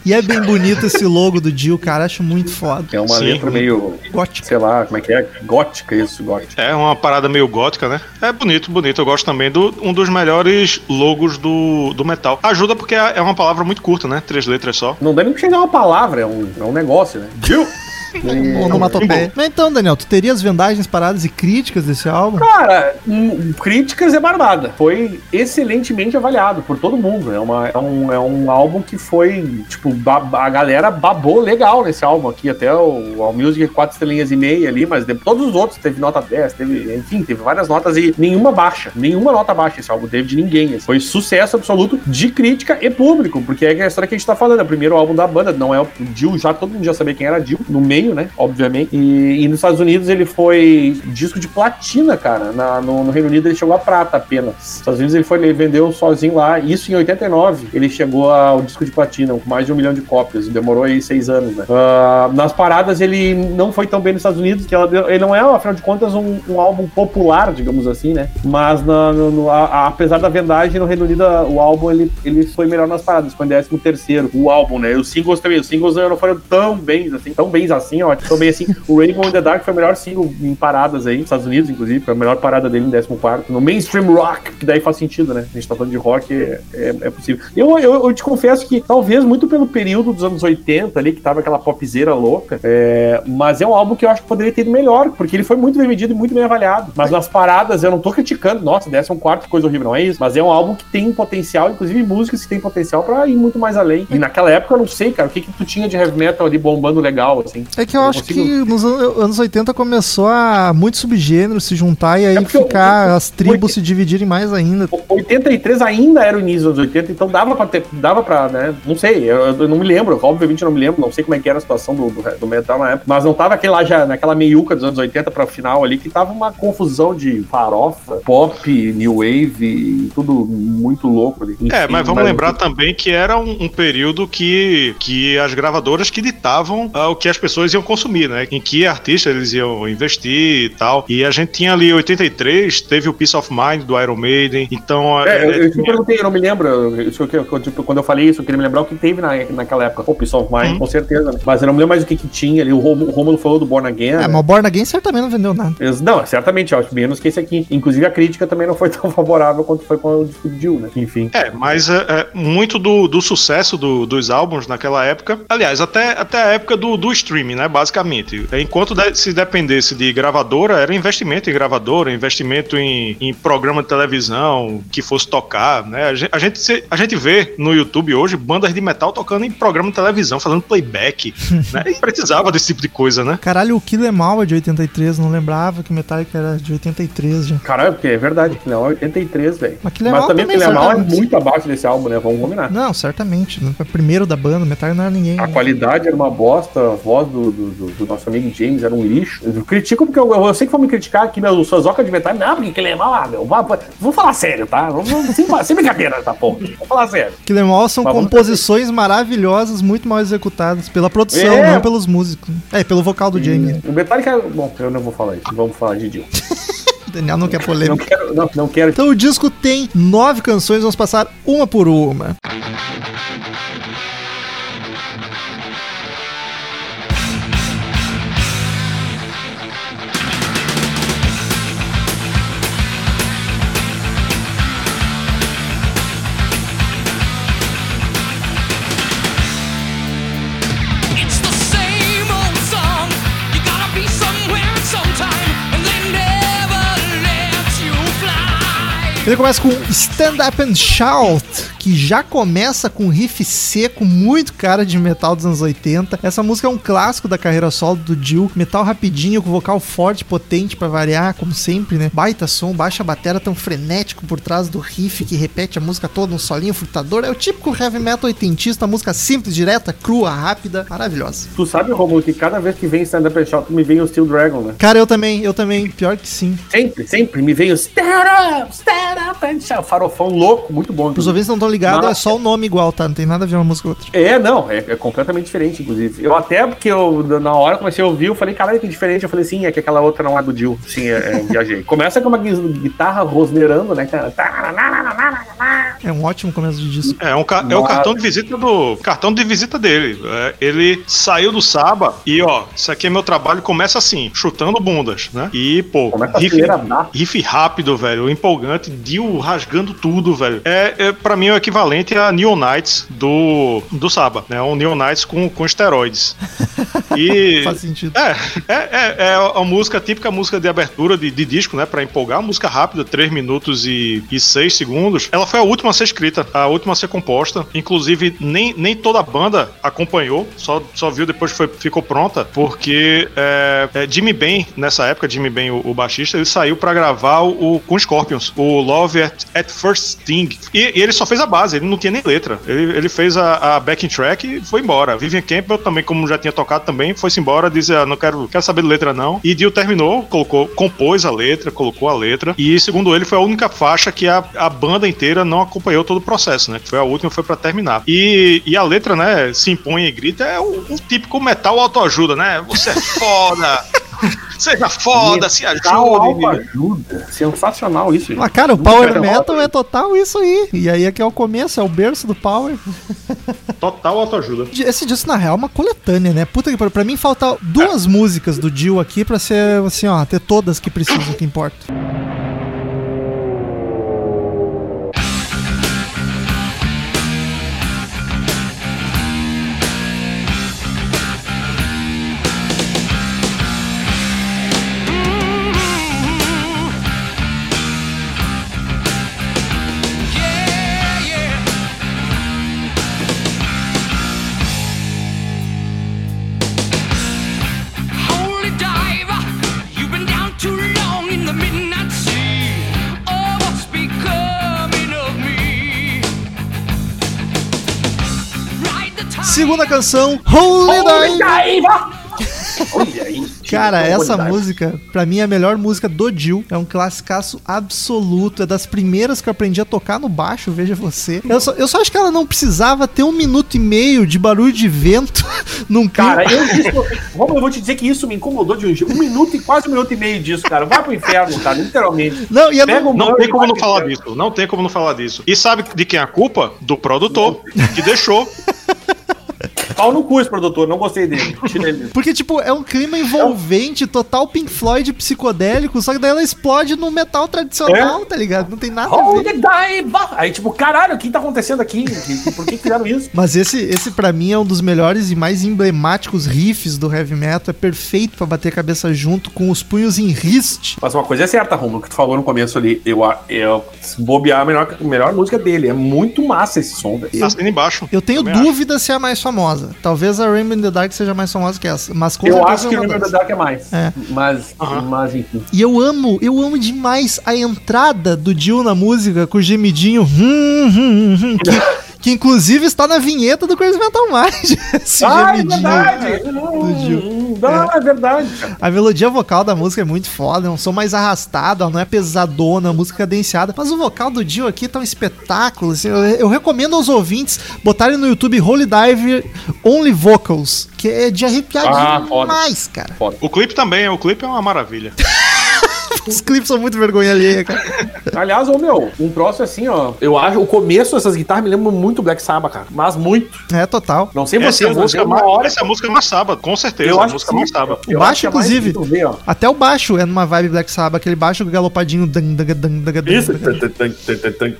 E é bem bonito esse logo do Dio, cara. Acho muito foda. é uma Sim. letra meio, Gótico. sei lá, como é que é? Gótica, isso, gótica. É uma parada meio gótica, né? É bonito, bonito. Eu gosto também do um dos melhores logos do, do metal. Ajuda porque é é uma palavra muito curta, né? Três letras só. Não dá nem pra chegar uma palavra, é um, é um negócio, né? Dio! Onomatopeia. Mas então, Daniel, tu teria as vendagens paradas e críticas desse álbum? Cara, críticas é barbada. Foi excelentemente avaliado por todo mundo. É, uma, é, um, é um álbum que foi, tipo, a galera babou legal nesse álbum aqui. Até o, o Music 4 estrelinhas e meia ali, mas de, todos os outros teve nota 10, teve, enfim, teve várias notas e nenhuma baixa. Nenhuma nota baixa esse álbum teve de ninguém. Foi sucesso absoluto de crítica e público, porque é a história que a gente tá falando. É o primeiro álbum da banda, não é o Jill, já todo mundo já sabia quem era Jill, no meio, né? Obviamente. E, e nos Estados Unidos ele foi disco de platina, cara. Na- no, no Reino Unido ele chegou a prata apenas. Nos Estados Unidos ele foi, ele vendeu sozinho lá. Isso em 89 ele chegou ao disco de platina, com mais de um milhão de cópias. Demorou aí seis anos, né? Ah, nas paradas ele não foi tão bem nos Estados Unidos, que ela- ele não é, afinal de contas, um, um álbum popular, digamos assim, né? Mas na- no- no- a- a- apesar da vendagem no Reino Unido, o álbum ele, ele foi melhor nas paradas, foi em 13 terceiro, o álbum, né? Os singles também, os singles não foram tão bens assim, tão bens assim, ó, tão bem assim. O Rainbow in the Dark foi o melhor single em paradas aí, nos Estados Unidos, inclusive, foi a melhor parada dele em 14 no mainstream rock, que daí faz sentido, né? A gente tá falando de rock, é, é, é possível. Eu, eu, eu te confesso que talvez muito pelo período dos anos 80 ali, que tava aquela popzeira louca, é, mas é um álbum que eu acho que poderia ter ido melhor, porque ele foi muito bem vendido e muito bem avaliado. Mas nas paradas eu não tô criticando, nossa, 14 coisa horrível, não é isso, mas é um álbum que tem potencial, inclusive músicas que tem potencial pra ir muito mais além. E naquela época eu não sei, cara, o que que tu tinha de heavy metal ali bombando legal, assim. É que eu Eu acho consigo- que nos an- anos 80 começou a muitos subgêneros se juntar e aí É porque ficar o- as tribos se dividirem mais ainda. 83 ainda era o início dos anos 80, então dava pra ter, dava pra, né, não sei, eu, eu não me lembro, obviamente eu não me lembro, não sei como é que era a situação do, do, do metal na época, mas não tava aquele lá já, naquela meiuca dos anos 80 pra final ali, que tava uma confusão de farofa, pop, new wave tudo muito louco ali. É, mas vamos lembrar também que era um, um período que, que as gravadoras que ditavam ah, o que as pessoas iam consumir, né? Em que artistas eles iam investir e tal. E a gente tinha ali 83, teve o Peace of Mind do Iron Maiden. Então, É, eu, é, eu te perguntei, eu não me lembro. Isso que eu- eu- tipo, quando eu falei isso, eu queria me lembrar o que teve na, naquela época. Pô, Peace of Mind, Uhum. com certeza. né? Mas eu não me lembro mais o que, que tinha ali. O Romulo, o Romulo falou do Born Again. É, né? mas o Born Again certamente não vendeu nada. Eles- Não, certamente, eu acho menos que esse aqui. Inclusive a crítica também não foi tão favorável quanto foi com o disco de Jill, né? Enfim. É, mas é, é, muito do, do sucesso do- dos álbuns naquela época, aliás, até, até a época do, do streaming, né, basicamente. É, Enquanto de- se dependesse de gravadora, era investimento em gravadora, investimento em, em programa de televisão que fosse tocar, né? A gente, a, gente, se- a gente vê no YouTube hoje bandas de metal tocando em programa de televisão, fazendo playback, né? E precisava desse tipo de coisa, né? Caralho, o Kill Em All é de 83, não lembrava que o Metallica era de 83 já. Caralho, porque é verdade, que não é 83, velho. Mas Kill Em Mas também também, Kill Em All é muito abaixo desse álbum, né? Vamos combinar. Não, certamente. O primeiro da banda, Metallica não era ninguém. A né? qualidade era uma bosta, a voz do, do, do- do nosso amigo James era um lixo. Eu critico porque eu, eu sei que vão me criticar aqui, meu, Sozoca de metal. Não, porque que lembra lá, meu. Vamos, vamos falar sério, tá? Sem, sem brincadeira, tá, pô? Vamos falar sério. Kill Em All são Mas composições maravilhosas, muito mal executadas pela produção, É. não pelos músicos. É, pelo vocal do Jamie. O Metallica. Bom, eu não vou falar isso. Vamos falar de Jill. O Daniel não quer Não polêmica. quero, não, não quero. Então o disco tem nove canções, vamos passar uma por uma. Ele começa com Stand Up and Shout, que já começa com um riff seco, muito cara de metal dos anos 80. Essa música é um clássico da carreira solo do Jill. Metal rapidinho, com vocal forte, potente pra variar, como sempre, né? Baita som, baixa batera tão frenético por trás do riff que repete a música toda, um solinho frutador. É o típico heavy metal oitentista, música simples, direta, crua, rápida, maravilhosa. Tu sabe, Romulo, que cada vez que vem Stand Up and Shout, me vem o Steel Dragon, né? Cara, eu também, eu também, pior que sim. Sempre, sempre me vem o Stand Up, Stand Up and Shout. Farofão louco, muito bom. Os ouvintes não estão ligados, é Mas- só o nome igual, tá? Não tem nada a ver uma música com outra. É, não, é, é completamente diferente, inclusive. Eu até, porque eu, na hora comecei a ouvir, eu falei, caralho, que diferente. Eu falei, sim, é que aquela outra não é do Jill. Sim, é, é, viajei. Começa com uma gui- guitarra rosneirando, né, cara? É um ótimo começo de disco. É, um ca- é o cartão de visita do cartão de visita dele. É, ele saiu do Saba e ó, isso aqui é meu trabalho. Começa assim, chutando bundas, né? E pô, Começa a riff, acelerar. riff rápido, velho, empolgante, Dio rasgando tudo, velho. É, é para mim é equivalente a Neon Knights do do Saba, né? Um Neon Knights com com esteroides. E. Faz sentido. É, é, é, é a música, a típica música de abertura de, de disco, né? Pra empolgar. Uma música rápida, 3 minutos e, e 6 segundos. Ela foi a última a ser escrita, a última a ser composta. Inclusive, nem, nem toda a banda acompanhou, só, só viu depois que foi, ficou pronta, porque é, é, Jimmy Ben, nessa época, Jimmy Ben, o, o baixista, ele saiu pra gravar o, o- com Scorpions, o Love at, at First Sting. E, e ele só fez a base, ele não tinha nem letra. Ele, ele fez a, a backing track e foi embora. Vivian Campbell também, como já tinha tocado também, foi-se embora, disse, ah, não quero, quero saber de letra não. E Dio terminou, colocou, compôs a letra, colocou a letra, e segundo ele, foi a única faixa que a, a banda inteira não acompanhou todo o processo, né? Que foi a última, foi pra terminar. E, e a letra, né, se impõe e grita, é um, um típico metal autoajuda, né? Você é foda! Seja foda, se ajude! autoajuda. Sensacional isso, gente. Ah, cara, o Power Metal é total isso aí. E aí é que é o começo, é o berço do Power. Total autoajuda. Esse disco, na real, é uma coletânea, né? Puta que pariu. Pra mim, falta duas músicas do Dio aqui pra ser, assim, ó, ter todas que precisam, que importa. Segunda canção, Holy Dive. Aí. Cara, essa música, pra mim, é a melhor música do Dio. É um classicaço absoluto. É das primeiras que eu aprendi a tocar no baixo, veja você. Eu só, eu só acho que ela não precisava ter um minuto e meio de barulho de vento num clima. Cara, eu Romulo, eu vou te dizer que isso me incomodou de um jeito. Um minuto e quase um minuto e meio disso, cara. Vai pro inferno, cara, literalmente. Não, e eu Pega não, o Não tem como não falar disso. Não tem como não falar disso. E sabe de quem é a culpa? Do produtor, que deixou. Pau no cu esse produtor, não gostei dele. Porque, tipo, é um clima envolvente, total Pink Floyd psicodélico, só que daí ela explode no metal tradicional, tá ligado? Não tem nada a Holy ver. Aí, tipo, caralho, o que tá acontecendo aqui? Por que fizeram isso? Mas esse, esse para mim é um dos melhores e mais emblemáticos riffs do heavy metal. É perfeito pra bater a cabeça junto com os punhos em riste. Mas uma coisa é certa, Romulo, que tu falou no começo ali. Eu, eu se bobear a melhor, a melhor música dele. É muito massa esse som, velho. Assina embaixo. Eu tenho dúvida se é a mais famosa. Talvez a Rainbow in the Dark seja mais famosa que essa. Mas com Eu acho que é o Remember the. Dark é mais. É. Mas, mas enfim. E eu amo, eu amo demais a entrada do Dio na música com o gemidinho. hum, hum, hum, que, que inclusive está na vinheta do Crazy Metal Mind. Esse Ah, é gemidinho. verdade! do Gil. Hum, Não, é verdade, cara. A melodia vocal da música é muito foda, é um som mais arrastado, ela não é pesadona, a música é cadenciada. Mas o vocal do Dio aqui tá um espetáculo. assim, eu, eu recomendo aos ouvintes botarem no YouTube Holy Dive Only Vocals, que é de arrepiar Ah, foda. demais, cara. O clipe também, o clipe é uma maravilha. Os clipes são muito vergonha alheia, cara. Aliás, ô meu, um próximo assim, ó. Eu acho o começo dessas guitarras me lembram muito Black Sabbath, cara. Mas muito. É total. Não sei Essa é vocês, a mas música eu, uma hora. essa é música mais sábado, com certeza. Eu a acho música sim. sábado. Eu O baixo, é inclusive. ver. Até o baixo é numa vibe Black Sabbath, aquele baixo galopadinho. dan, dan, dan, Isso.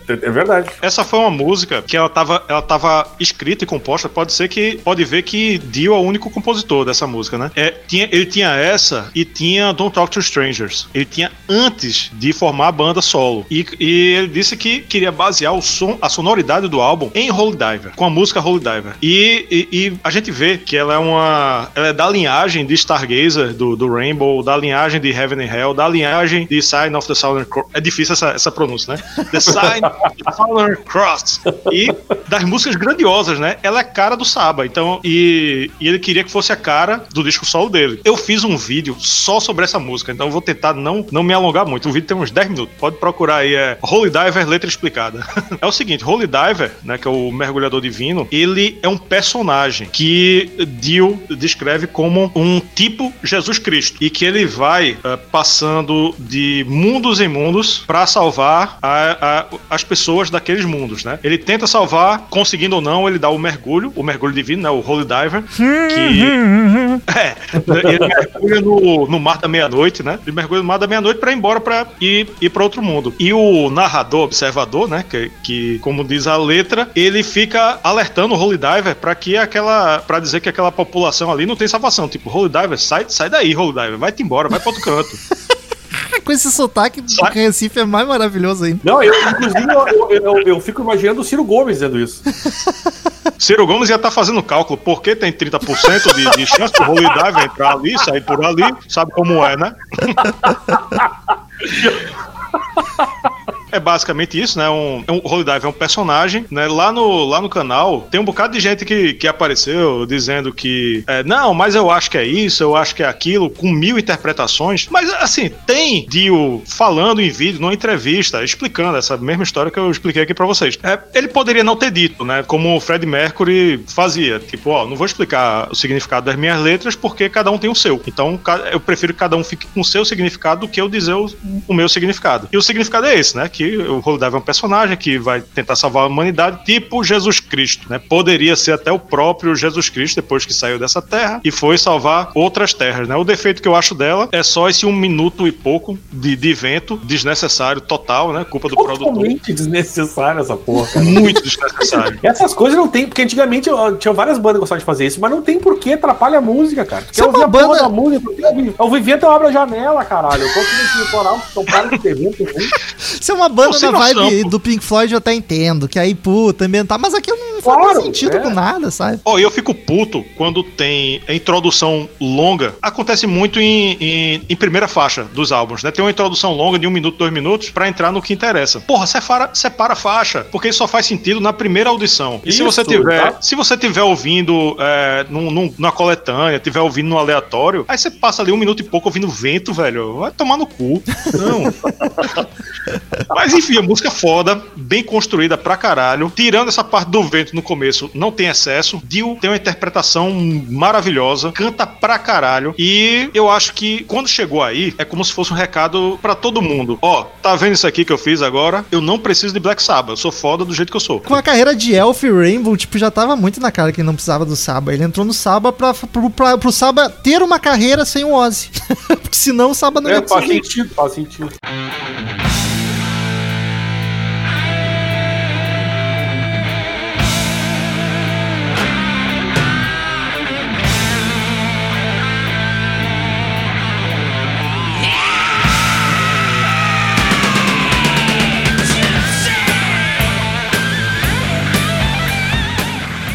É verdade. Essa foi uma música que ela tava, ela tava escrita e composta. Pode ser que. Pode ver que Dio é o único compositor dessa música, né? É, tinha, ele tinha essa e tinha Don't Talk to Strangers. Ele tinha antes de formar a banda solo. E, e ele disse que queria basear o som, a sonoridade do álbum em Holy Diver, com a música Holy Diver. E, e- e a gente vê que ela é uma. Ela é da linhagem de Stargazer, do, do Rainbow, da linhagem de Heaven and Hell, da linhagem de Sign of the Southern Cross. É difícil essa, essa pronúncia, né? The Sign of the Southern Cross. E das músicas grandiosas, né? Ela é cara do Saba. Então, e, e ele queria que fosse a cara do disco solo dele. Eu fiz um vídeo só sobre essa música, então eu vou tentar não, não me alongar muito. O vídeo tem uns 10 minutos. Pode procurar aí, é Holy Diver, letra explicada. é o seguinte, Holy Diver, né, que é o mergulhador divino, ele é um personagem que Dio descreve como um tipo Jesus Cristo e que ele vai eh, passando de mundos em mundos para salvar a- a- as pessoas daqueles mundos, né? Ele tenta salvar conseguindo ou não, ele dá o mergulho, o mergulho divino, né? O Holy Diver, que. é, ele mergulha no, no mar da meia-noite, né? Ele mergulha no mar da meia-noite pra ir embora pra ir, ir pra outro mundo. E o narrador, observador, né? Que, que, como diz a letra, ele fica alertando o Holy Diver pra que aquela. pra dizer que aquela população ali não tem salvação. Tipo, Holy Diver, sai, sai daí, Holy Diver, vai-te embora, vai pra outro canto. Com esse sotaque do Sai. Recife é mais maravilhoso ainda. Não, eu, inclusive, eu, eu, eu- eu fico imaginando o Ciro Gomes dizendo isso. Ciro Gomes ia estar fazendo cálculo, porque tem 30% de, de chance do Holy Diver entrar ali, sair por ali, sabe como é, né? É basicamente isso, né? Um, um, o Holy Dive é um personagem, né? Lá no, lá no canal tem um bocado de gente que, que apareceu dizendo que é, não, mas eu acho que é isso, eu acho que é aquilo, com mil interpretações. Mas assim, tem Dio falando em vídeo, numa entrevista, explicando essa mesma história que eu expliquei aqui pra vocês. É, ele poderia não ter dito, né? Como o Fred Mercury fazia. Tipo, ó, não vou explicar o significado das minhas letras porque cada um tem o seu. Então eu prefiro que cada um fique com o seu significado do que eu dizer o, o meu significado. E o significado é esse, né? Que o Holy Dive é um personagem que vai tentar salvar a humanidade, tipo Jesus Cristo, né? Poderia ser até o próprio Jesus Cristo depois que saiu dessa terra e foi salvar outras terras, né? O defeito que eu acho dela é só esse um minuto e pouco de, de vento desnecessário total, né? Culpa do produtor. Totalmente desnecessário essa porra, cara. Muito desnecessário. Essas coisas não tem, porque antigamente ó, tinha várias bandas que gostavam de fazer isso, mas não tem por que atrapalha a música, cara. Se é uma banda- da música, porque eu- eu até eu abro a janela, caralho. Eu tô aqui nesse litoral, então para de ter vento. Se é uma banda na vibe do Pink Floyd, eu até entendo. Que aí, puta, ambientar. Mas aqui não faz Claro, sentido é. com nada, sabe? Ó, e eu fico puto quando tem a introdução longa. Acontece muito em, em, em primeira faixa dos álbuns, né? Tem uma introdução longa de um minuto, dois minutos, pra entrar no que interessa. Porra, separa, separa a faixa, porque isso só faz sentido na primeira audição. E se Isso, você tiver, tá? se você tiver ouvindo é, num, num- numa coletânea, tiver ouvindo no aleatório, aí você passa ali um minuto e pouco ouvindo vento, velho. Vai tomar no cu. Não. Mas enfim, a música é foda, bem construída pra caralho. Tirando essa parte do vento no começo, não tem excesso. Dio tem uma interpretação maravilhosa, canta pra caralho. E eu acho que quando chegou aí, é como se fosse um recado pra todo mundo. Ó, tá vendo isso aqui que eu fiz agora? Eu não preciso de Black Sabbath, eu sou foda do jeito que eu sou. Com a carreira de Elf e Rainbow, tipo, já tava muito na cara que ele não precisava do Saba. Ele entrou no Saba pra, pro, pra, pro Saba ter uma carreira sem o Ozzy. Porque senão o Saba não ia É, faz conseguir. sentido, faz sentido.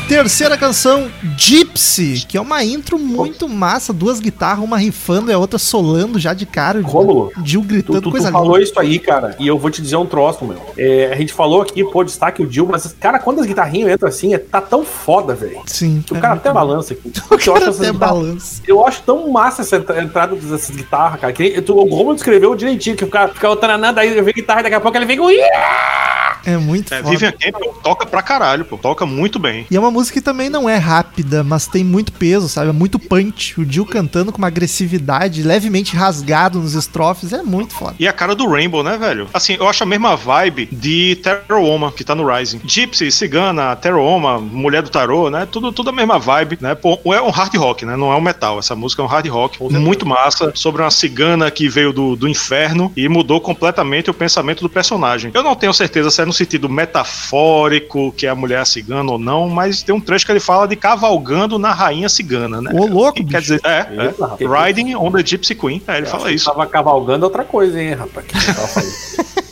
Terceira canção, Gypsy, que é uma intro muito massa. Duas guitarras, uma rifando e a outra solando já de cara. Rômulo, Gil Tu, gritando, tu, tu coisa falou linda. isso aí, cara, e eu vou te dizer um troço, meu. É, a gente falou aqui, pô, destaque o Dil, mas, cara, quando as guitarrinhas entram assim, é, tá tão foda, velho. Sim. O é cara muito até bom. balança aqui. O eu cara acho até balança. Eu acho tão massa essa entra- entrada dessas guitarras, cara. Que, tu, o Romulo descreveu direitinho, que o cara fica alternando, aí vem guitarra e daqui a pouco ele vem com. É muito É, foda. Vivian Campbell toca pra caralho, pô. Toca muito bem. E é uma música que também não é rápida, mas tem muito peso, sabe? É muito punch. O Jill cantando com uma agressividade, levemente rasgado nos estrofes, é muito foda. E a cara do Rainbow, né, velho? Assim, eu acho a mesma vibe de Terror Woman, que tá no Rising. Gypsy, Cigana, Terror Woman, Mulher do Tarô, né? Tudo, tudo a mesma vibe, né? Pô, é um hard rock, né? Não é um metal. Essa música é um hard rock muito massa sobre uma cigana que veio do, do inferno e mudou completamente o pensamento do personagem. Eu não tenho certeza se é no sentido metafórico, que é a mulher cigana ou não, mas tem um trecho que ele fala de cavalgando na rainha cigana, né? Ô, louco, Que Quer dizer, é, Eita, é. rapaz. Riding on the Gypsy Queen. É, ele fala isso. Tava cavalgando outra coisa, hein, rapaz.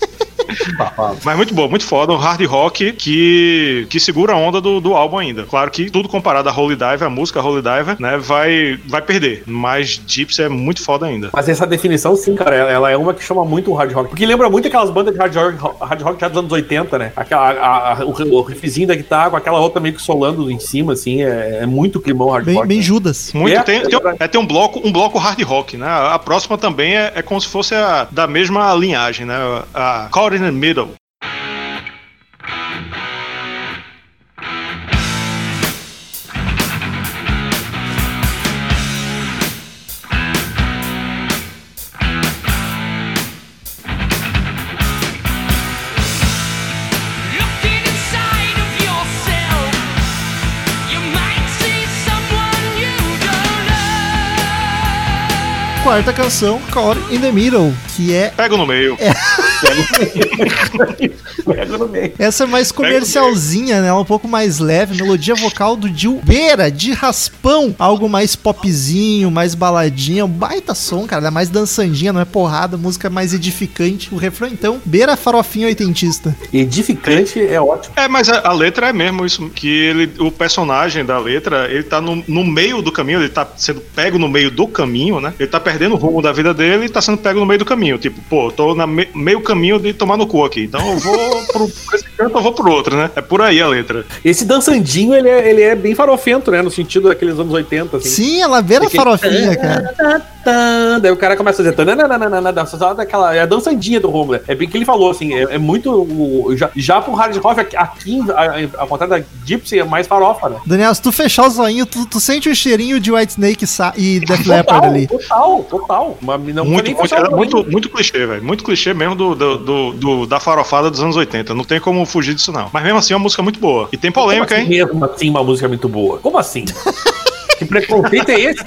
Mas muito bom, muito foda, um hard rock que, que segura a onda do, do álbum ainda. Claro que tudo comparado a Holy Diver, a música Holy Diver, né, vai, vai perder. Mas Gypsy é muito foda ainda. Mas essa definição, sim, cara, ela, ela é uma que chama muito o hard rock. Porque lembra muito aquelas bandas de hard rock, hard rock já dos anos 80, né? Aquela, a- a- o, o riffzinho da guitarra com aquela outra meio que solando em cima, assim, é, é muito climão hard Bem, rock. bem né? Judas. Muito, É, tem, é tem, verdade. é, tem um bloco um bloco hard rock, né? A próxima também é, é como se fosse a, da mesma linhagem, né? A Caught in the Middle. quarta canção, Caught in the Middle, que é Pego no meio. Pega no meio. essa é mais comercialzinha, né? Um pouco mais leve, melodia vocal do Gil Beira, de raspão, algo mais popzinho, mais baladinha, um baita som, cara, ela é mais dançandinha, não é porrada, música mais edificante. O refrão então, Beira farofinha oitentista. Edificante é ótimo. É, mas a, a letra é mesmo isso, que ele, o personagem da letra, ele tá no, no meio do caminho, ele tá sendo pego no meio do caminho, né? Ele tá perdendo o rumo da vida dele e tá sendo pego no meio do caminho. Tipo, pô, tô na me- meio caminho de tomar no cu aqui. Então eu vou pro esse canto, eu vou pro outro, né? É por aí a letra. Esse dançandinho, ele é, ele é bem farofento, né? No sentido daqueles anos 80, assim. Sim, ela beira Aquele- farofinha, cara. Daí o cara começa a dizer tananana, só daquela, é a dançandinha do Romulo. É bem que ele falou, assim, é, é muito. o- Já, já pro hard rock, aqui, aqui a, a contrário da Gypsy, é mais farofa, né? Daniel, se tu fechar o zoinho, tu, tu sente o cheirinho de White Snake e Def Leppard ali. total, total. Mas não muito, foi nem muito, era muito, muito clichê, velho. Muito clichê mesmo do, do, do- do- da farofada dos anos 80. Não tem como fugir disso, não. Mas mesmo assim é uma música muito boa. E tem polêmica, Como assim, hein? Mesmo assim, uma música muito boa. Como assim? que preconceito é esse?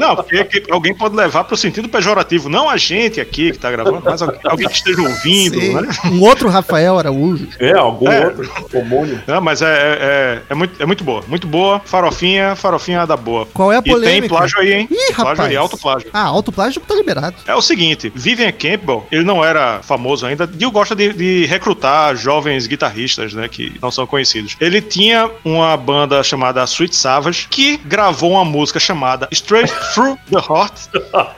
Não, porque que alguém pode levar pro sentido pejorativo. Não a gente aqui que tá gravando, mas alguém, que esteja ouvindo, né? Um outro Rafael Araújo. É, algum É. outro homônimo. Não, mas é, é, é, é muito, é muito boa. Muito boa. Farofinha, farofinha da boa. Qual é a E tem polêmica? plágio aí, hein? Ih, plágio rapaz. aí, alto plágio. Ah, autoplágio tá liberado. É o seguinte, Vivian Campbell, ele não era famoso ainda, Dio gosta de, de recrutar jovens guitarristas, né, que não são conhecidos. Ele tinha uma banda chamada Sweet Savage, que gravou uma música chamada Straight Through the Heart,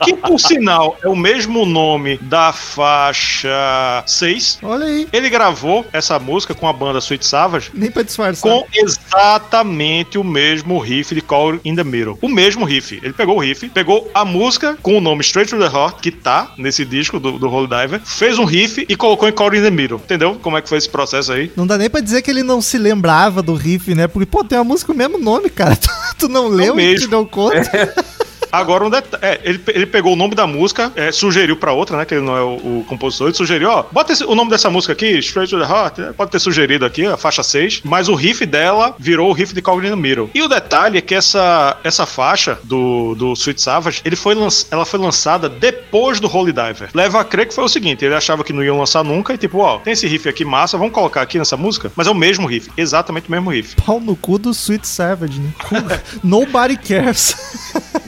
que por sinal é o mesmo nome da faixa 6. Olha aí, Ele gravou essa música com a banda Sweet Savage nem pra disfarçar. com exatamente o mesmo riff de Call in the Middle. O mesmo riff. Ele pegou o riff, pegou a música com o nome Straight to the Heart, que tá nesse disco do, do Holy Diver, fez um riff e colocou em Call in the Middle. Entendeu como é que foi esse processo aí? Não dá nem pra dizer que ele não se lembrava do riff, né? Porque, pô, tem uma música com o mesmo nome, cara. Tu, tu não leu e te mesmo. deu conta. Agora, um detalhe. É, ele, ele pegou o nome da música, é, sugeriu pra outra, né? Que ele não é o, o compositor. Ele sugeriu, ó, bota esse- o nome dessa música aqui, Straight to the Heart. né, Pode ter sugerido aqui, a faixa 6. Mas o riff dela virou o riff de Call in the Middle. E o detalhe é que essa, essa faixa do, do Sweet Savage, ele foi lanç- ela foi lançada depois do Holy Diver. Leva a crer que foi o seguinte: ele achava que não iam lançar nunca. E tipo, ó, tem esse riff aqui massa, vamos colocar aqui nessa música. Mas é o mesmo riff, exatamente o mesmo riff. Pau no cu do Sweet Savage, né? Nobody cares.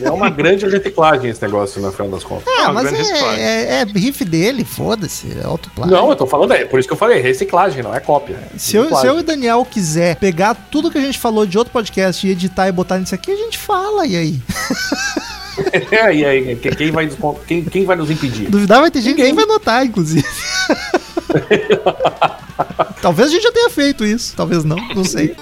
É uma grande reciclagem esse negócio, no final das contas. Ah, uma mas grande é, reciclagem. é, é riff dele, foda-se, é autoplágio. Não, eu tô falando, é por isso que eu falei, reciclagem, não é cópia. Se eu, se eu e o Daniel quiser pegar tudo que a gente falou de outro podcast e editar e botar nisso aqui, a gente fala, e aí? É, e aí, quem- quem vai, nos, quem, quem vai nos impedir? Duvidar vai ter gente que nem Ninguém. vai notar, inclusive. Talvez a gente já tenha feito isso, talvez não, não sei.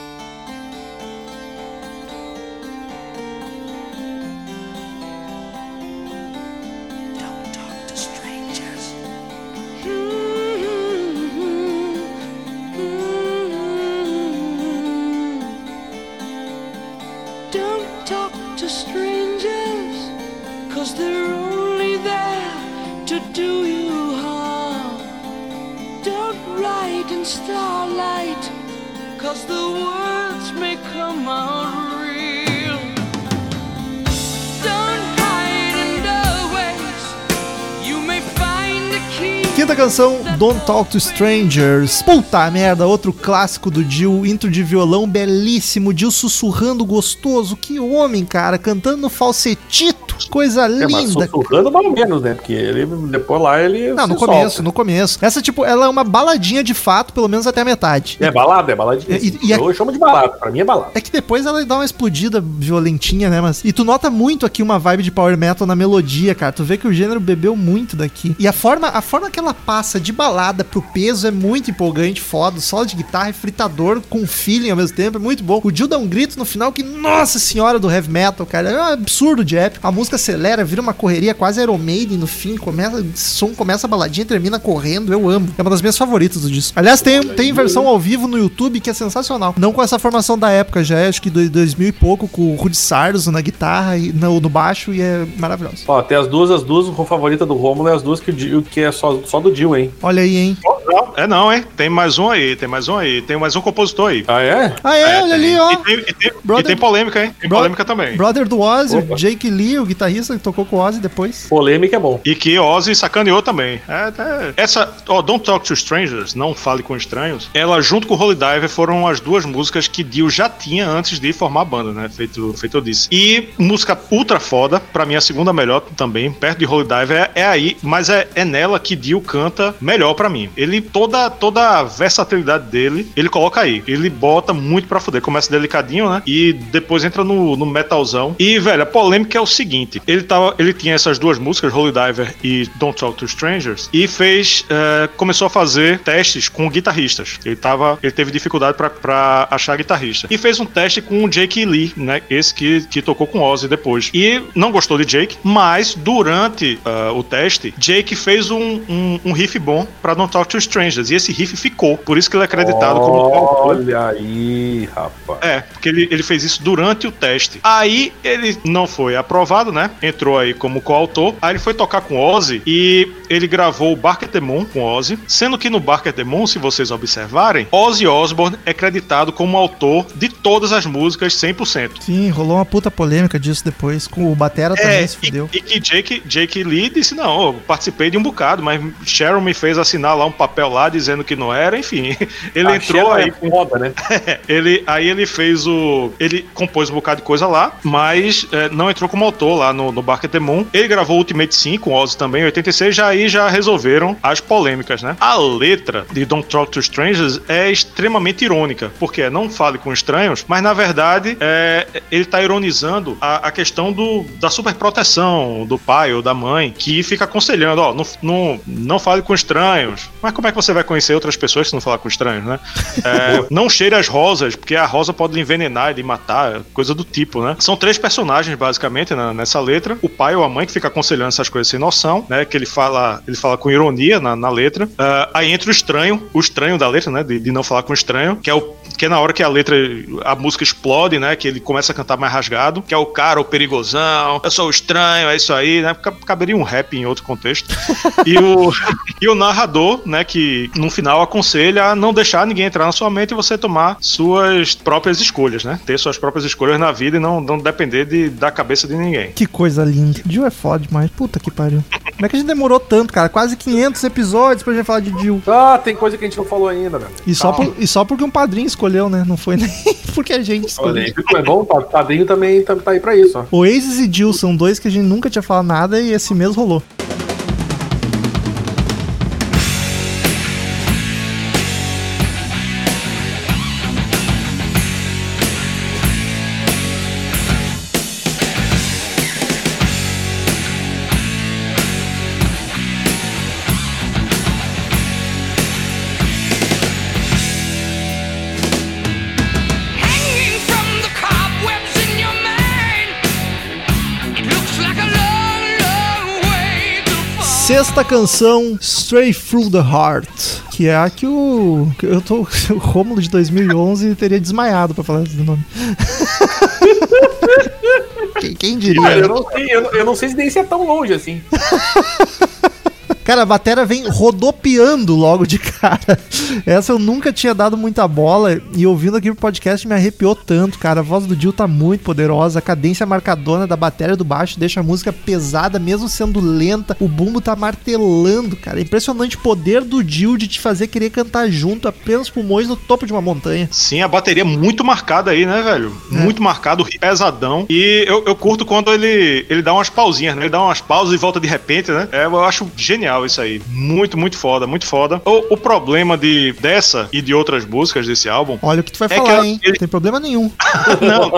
Don't Talk to Strangers. Puta merda, outro clássico do Jill, intro de violão belíssimo, Jill sussurrando gostoso. Que homem, cara, cantando falsetito. Coisa É, linda. sussurrando mais ou menos, né? Porque ele, depois lá ele. Não, no começo, solta. no começo. Essa, tipo, ela é uma baladinha de fato, pelo menos até a metade. É balada, é baladinha. E- e- e eu chamo de balada, pra mim é balada. É que depois ela dá uma explodida violentinha, né? Mas. E tu nota muito aqui uma vibe de power metal na melodia, cara. Tu vê que o gênero bebeu muito daqui. E a forma, a forma que ela passa de balada pro peso é muito empolgante, foda. Solo de guitarra é fritador com feeling ao mesmo tempo, é muito bom. O Jill dá um grito no final que, nossa senhora do heavy metal, cara. É um absurdo de épico. A música acelera, vira uma correria quase Iron Maiden no fim. Começa, som começa a baladinha e termina correndo. Eu amo. É uma das minhas favoritas do disco. Aliás, tem, tem versão ao vivo no YouTube que é sensacional. Não com essa formação da época, já é acho que do 2000 e pouco, com o Rudy Sarzo na guitarra e no, no baixo e é maravilhoso. Ó, tem as duas, as duas favorita do Romulo e as duas que, que é só, só do Dio, hein? Olha aí, hein? Não, é não, hein? Tem mais um aí, tem mais um aí, tem mais um compositor aí. Ah, é? Ah, é, olha ali, ó. E tem, e tem- E brother, tem polêmica, hein? Tem polêmica também. brother do Ozzy, Opa. Jake Lee, o guitarrista que tocou com o Ozzy depois. Polêmica é bom. E que Ozzy sacaneou também. É, é- essa, ó, Don't Talk to Strangers, Não Fale com Estranhos, ela junto com Holy Diver foram as duas músicas que Dio já tinha antes de formar a banda, né? Feito, feito eu disse. E música ultra foda, pra mim a segunda melhor também, perto de Holy Diver, é, é aí, mas é, é nela que Dio canta melhor pra mim. Ele, toda, toda a versatilidade dele, ele coloca aí. Ele bota muito pra fuder. Começa delicadinho, né? E depois entra no, no metalzão. E, velho, a polêmica é o seguinte: ele, tava, ele tinha essas duas músicas, Holy Diver e Don't Talk to Strangers, e fez. eh, começou a fazer testes com guitarristas. Ele, tava, ele teve dificuldade pra achar guitarrista. E fez um teste com o Jake Lee, né? Esse que, que tocou com Ozzy depois. E não gostou de Jake, mas durante ah, o teste, Jake fez um, um, um riff bom pra Don't Talk to Strangers. E esse riff ficou. Por isso que ele é acreditado como autor Olha aí, rapaz. é, porque ele, ele fez isso durante o teste. Aí ele não foi aprovado, né? Entrou aí como coautor. Aí ele foi tocar com Ozzy e ele gravou o Barker the Moon com Ozzy. Sendo que no Barker the Moon, se vocês observarem, Ozzy Osbourne é creditado como autor de todas as músicas 100%. Sim, rolou uma puta polêmica disso depois, com o Batera também se e, fudeu. e que Jake, Jake Lee disse: Não, eu participei de um bocado, mas Sharon me fez assinar lá um papel lá dizendo que não era, enfim. Ele A entrou aí. é foda, né? ele, aí ele fez o. Ele compôs um bocado de coisa lá, mas é, não entrou como autor lá no, no Barker the Moon. Ele gravou Ultimate 5 com Ozzy também, em 86, já aí já resolveram as polêmicas, né? A letra de Don't Talk to Strangers é extremamente irônica, porque é não fale com estranhos, mas na verdade é, ele tá ironizando a, a questão do, da superproteção do pai ou da mãe, que fica aconselhando, ó, não, não, não fale com estranhos. Mas como é que você vai conhecer outras pessoas se não falar com estranhos, né? É, não cheire as rosas, porque a rosa pode lhe envenenar e lhe matar, coisa do tipo, né? São três personagens, basicamente, na- nessa letra. O pai ou a mãe que fica aconselhando essas coisas sem noção, né? Que ele fala, ele fala com ironia na, na letra. Ah, aí entra o estranho, o estranho da letra, né? De, de não falar com estranho, que é o que é na hora que a letra, a música explode, né? Que ele começa a cantar mais rasgado, que é o cara, o perigosão, eu sou o estranho, é isso aí, né? Ca- Caberia um rap em outro contexto. E o, e o narrador, né? Que no final aconselha a não deixar ninguém entrar na sua mente e você tomar suas próprias escolhas, né? Ter suas próprias escolhas na vida e não, não depender de, da cabeça de ninguém. Que coisa linda. Dio é foda demais. Puta que pariu. Como é que a gente demorou tanto, cara? Quase 500 episódios pra gente falar de Dio. Ah, tem coisa que a gente não falou ainda, velho. E só, por- e só porque um padrinho escolheu, né? Não foi nem porque a gente Olha escolheu. viu? é bom, o padrinho também tá, tá aí pra isso, ó. Oasis e Jill são dois que a gente nunca tinha falado nada e esse mês rolou. Sexta canção, Stray Through the Heart. Que é a que o. que Eu tô. O Rômulo de 2011 teria desmaiado pra falar esse nome. quem, quem diria? Cara, eu não sei, eu, não- eu não sei se nem se é tão longe assim. Cara, a batera vem rodopiando logo de cara. Essa eu nunca tinha dado muita bola e ouvindo aqui pro podcast me arrepiou tanto, cara. A voz do Dio tá muito poderosa, a cadência marcadona da bateria do baixo deixa a música pesada, mesmo sendo lenta. O bumbo tá martelando, cara. É impressionante o poder do Dio de te fazer querer cantar junto a plenos pulmões no topo de uma montanha. Sim, a bateria é muito marcada aí, né, velho? Muito marcado, pesadão. E eu, eu curto quando ele, ele dá umas pausinhas, né? Ele dá umas pausas e volta de repente, né? É, eu acho genial isso aí. Muito, muito foda, muito foda. O, o problema de, dessa e de outras músicas desse álbum. Olha o que tu vai É falar, hein? ele- Não tem problema nenhum. Não,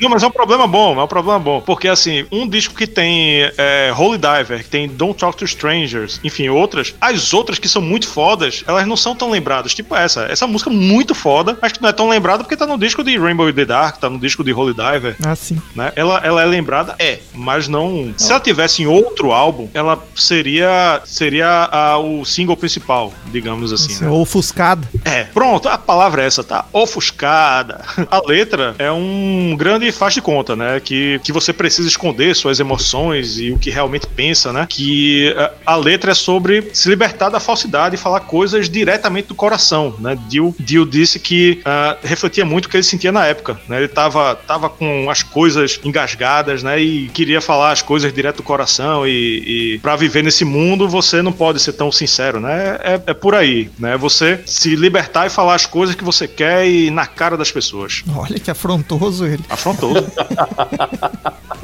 não, mas é um problema bom, é um problema bom. Porque, assim, um disco que tem é, Holy Diver, que tem Don't Talk to Strangers, enfim, outras, as outras que são muito fodas, elas não são tão lembradas. Tipo essa. Essa música é muito foda, mas que não é tão lembrada porque tá no disco de Rainbow in the Dark, tá no disco de Holy Diver. Ah, sim. Né? Ela, ela é lembrada? É, mas não. Se ela tivesse em outro álbum, ela seria seria seria a- o single principal, digamos assim, né? Ofuscada. É, pronto, a palavra é essa, tá? Ofuscada. A letra é um grande faz de conta, né? Que, que você precisa esconder suas emoções e o que realmente pensa, né? Que eh, a letra é sobre se libertar da falsidade e falar coisas diretamente do coração, né? Dio, Dio disse que ah, refletia muito o que ele sentia na época, né? Ele tava, tava com as coisas engasgadas, né? E queria falar as coisas direto do coração e, e para viver nesse mundo você não pode ser tão sincero, né? É, é por aí, né? Você se libertar e falar as coisas que você quer e na cara das pessoas. Olha que afrontoso ele. Afrontoso.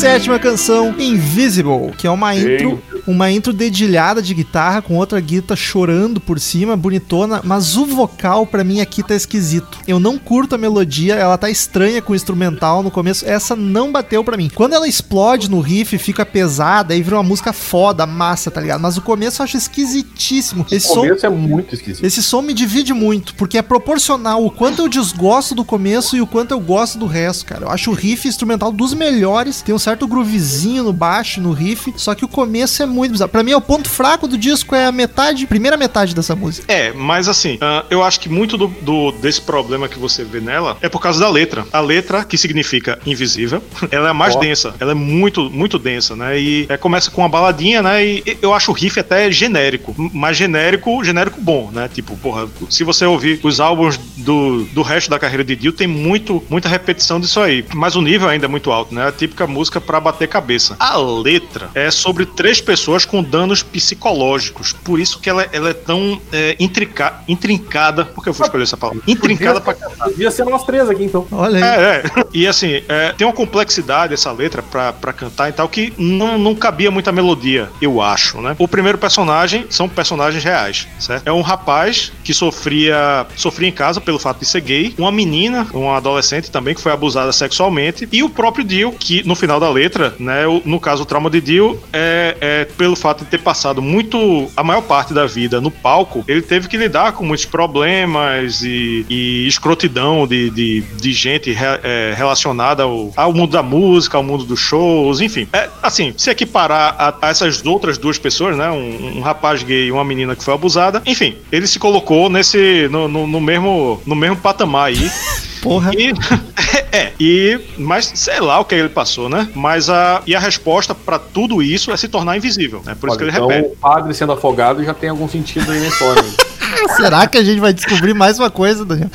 Sétima canção, Invisible, que é uma intro, uma intro dedilhada de guitarra com outra guitarra chorando por cima, bonitona, mas o vocal pra mim aqui tá esquisito. Eu não curto a melodia, ela tá estranha com o instrumental no começo, essa não bateu pra mim. Quando ela explode no riff, fica pesada, aí vira uma música foda, massa, tá ligado? Mas o começo eu acho esquisitíssimo. Esse O som começo é muito esquisito. esse som me divide muito, porque é proporcional o quanto eu desgosto do começo e o quanto eu gosto do resto, cara. Eu acho o riff instrumental dos melhores, tem um certo groovezinho no baixo, no riff, só que o começo é muito bizarro. Pra mim, é o ponto fraco do disco é a metade, primeira metade dessa música. É, mas assim, ah, eu acho que muito do, do- desse problema que você vê nela é por causa da letra. A letra, que significa invisível, ela é a mais Ó. densa. Ela é muito, muito densa, né? E é, começa com uma baladinha, né? E eu acho o riff até genérico. Mas genérico, genérico bom, né? Tipo, porra, se você ouvir os álbuns do, do resto da carreira de Dio, tem muito, muita repetição disso aí. Mas o nível ainda é muito alto, né? A típica música pra bater cabeça. A letra é sobre três pessoas com danos psicológicos. Por isso que ela, ela é tão é, intrica- intrincada. Por que eu vou escolher essa palavra? Intrincada pra Podia ser nós três aqui, então. Olha aí. é, é. E assim, é, tem uma complexidade essa letra pra, pra cantar e tal que não, não cabia muita melodia, eu acho, né? O primeiro personagem são personagens reais, certo? É um rapaz que sofria, sofria em casa pelo fato de ser gay, uma menina, uma adolescente também que foi abusada sexualmente, e o próprio Dio, que no final da letra, né, no caso o trauma de Dio, é, é pelo fato de ter passado muito, a maior parte da vida no palco, ele teve que lidar com muitos problemas e, e escrotidão de, de, de gente re- é, relacionada ao, ao mundo da música, ao mundo dos shows, enfim. É, assim, se equiparar a, a essas outras duas pessoas, né, um, um rapaz gay e uma menina que foi abusada, enfim, ele se colocou nesse, no, no, no mesmo, no mesmo patamar aí. Porra. E, é, e, mas sei lá o que ele passou, né? Mas a, e a resposta pra tudo isso é se tornar invisível, né? Por isso Olha, que ele então, repete. o padre sendo afogado já tem algum sentido aí nesse homem. Será que a gente vai descobrir mais uma coisa, Daniel?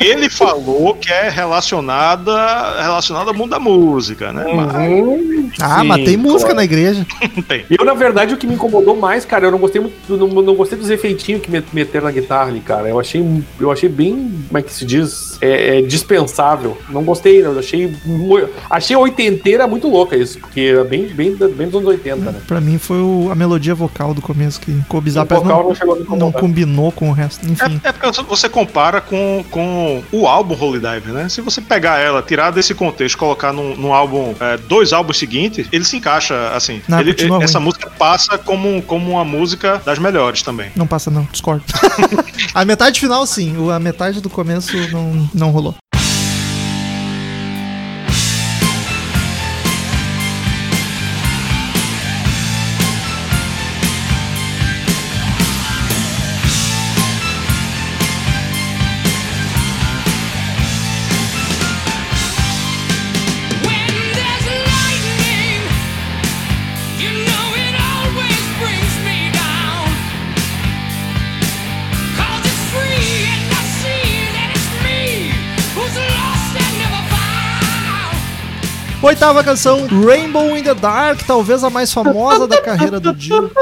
Ele falou que é relacionada, relacionada ao mundo da música, né? Mas Uhum, Ah, sim, mas tem música claro. na igreja. tem. Eu, na verdade, o que me incomodou mais, cara, eu não gostei muito, não, não gostei dos efeitinhos que met- meteram na guitarra ali, cara. Eu achei, eu achei bem, como é que se diz? É, é dispensável. Não gostei, não. Eu achei, achei a oitenteira muito louca isso, porque era bem, bem, bem dos anos 80, né? Pra mim foi o- a melodia vocal do começo que ficou bizarro. O vocal não, não chegou a me não incomodar. Combinou com o resto. Enfim. É, é porque você compara com, com o álbum Holy Diver, né? Se você pegar ela, tirar desse contexto, colocar num, num álbum, é, dois álbuns seguintes, ele se encaixa assim. Não, Ele- continua essa música passa como, como uma música das melhores também. Não passa não, discordo. a metade final sim, a metade do começo não, não rolou. Oitava canção, Rainbow in the Dark, talvez a mais famosa da carreira do Dio.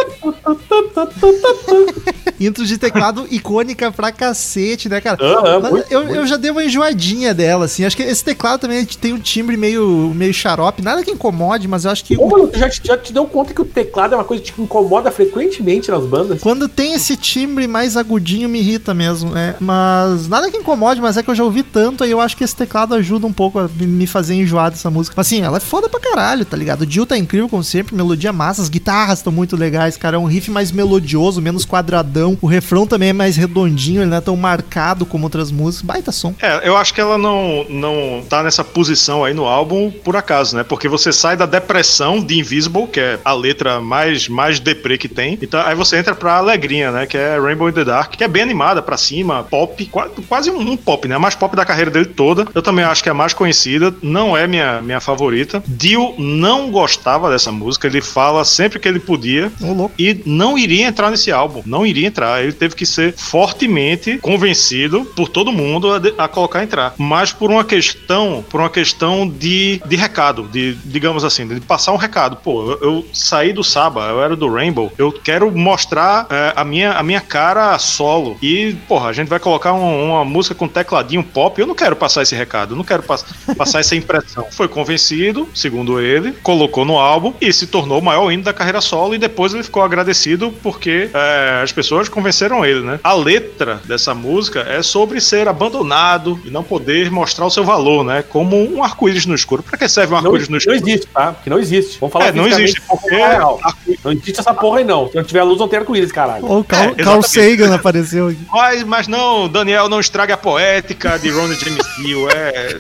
Intro de teclado icônica pra cacete, né, cara? Aham, Mas muito, eu, muito. eu já dei uma enjoadinha dela, assim. Acho que esse teclado também tem um timbre meio, meio xarope. Nada que incomode, mas eu acho que Ô, mano, tu já, te- já te deu conta que o teclado é uma coisa que te incomoda frequentemente nas bandas? Quando tem esse timbre mais agudinho, me irrita mesmo, né? Mas nada que incomode, mas é que eu já ouvi tanto, aí eu acho que esse teclado ajuda um pouco a me- fazer enjoar dessa música. Assim, ela é foda pra caralho, tá ligado? O Jill tá incrível, como sempre, melodia massa, as guitarras estão muito legais, cara. É um riff mais melodioso, menos quadradão. O refrão também é mais redondinho, ele não é tão marcado como outras músicas. Baita som. É, eu acho que ela não, não tá nessa posição aí no álbum por acaso, né? Porque você sai da depressão de Invisible, que é a letra mais, mais deprê que tem, então aí você entra pra alegrinha, né? Que é Rainbow in the Dark, que é bem animada pra cima, pop, qua- quase um, um pop, né? A mais pop da carreira dele toda. Eu também acho que é a mais conhecida, não é minha, minha favorita. Dio não gostava dessa música, ele fala sempre que ele podia louco. e não iria entrar nesse álbum, não iria entrar. Ele teve que ser fortemente convencido por todo mundo a, de- a colocar entrar, mas por uma questão, por uma questão de, de recado, de digamos assim, de passar um recado. Pô, eu, eu saí do Saba, eu era do Rainbow, eu quero mostrar é, a minha a minha cara solo e porra, a gente vai colocar um- uma música com tecladinho pop. Eu não quero passar esse recado, eu não quero pass- passar essa impressão. Foi convencido, segundo ele, colocou no álbum e se tornou o maior hino da carreira solo e depois ele ficou agradecido porque é, as pessoas convenceram ele, né? A letra dessa música é sobre ser abandonado e não poder mostrar o seu valor, né? Como um arco-íris no escuro. Pra que serve um Não, arco-íris no não escuro? existe, tá? Porque não existe. Vamos falar É, não existe, porque não real. Não existe essa porra aí, não. Se não tiver luz, não tem arco-íris, caralho. O Carl, É, Carl. Sagan apareceu aqui. Mas, mas não, Daniel, não estraga a poética de Ronnie James Dio. É,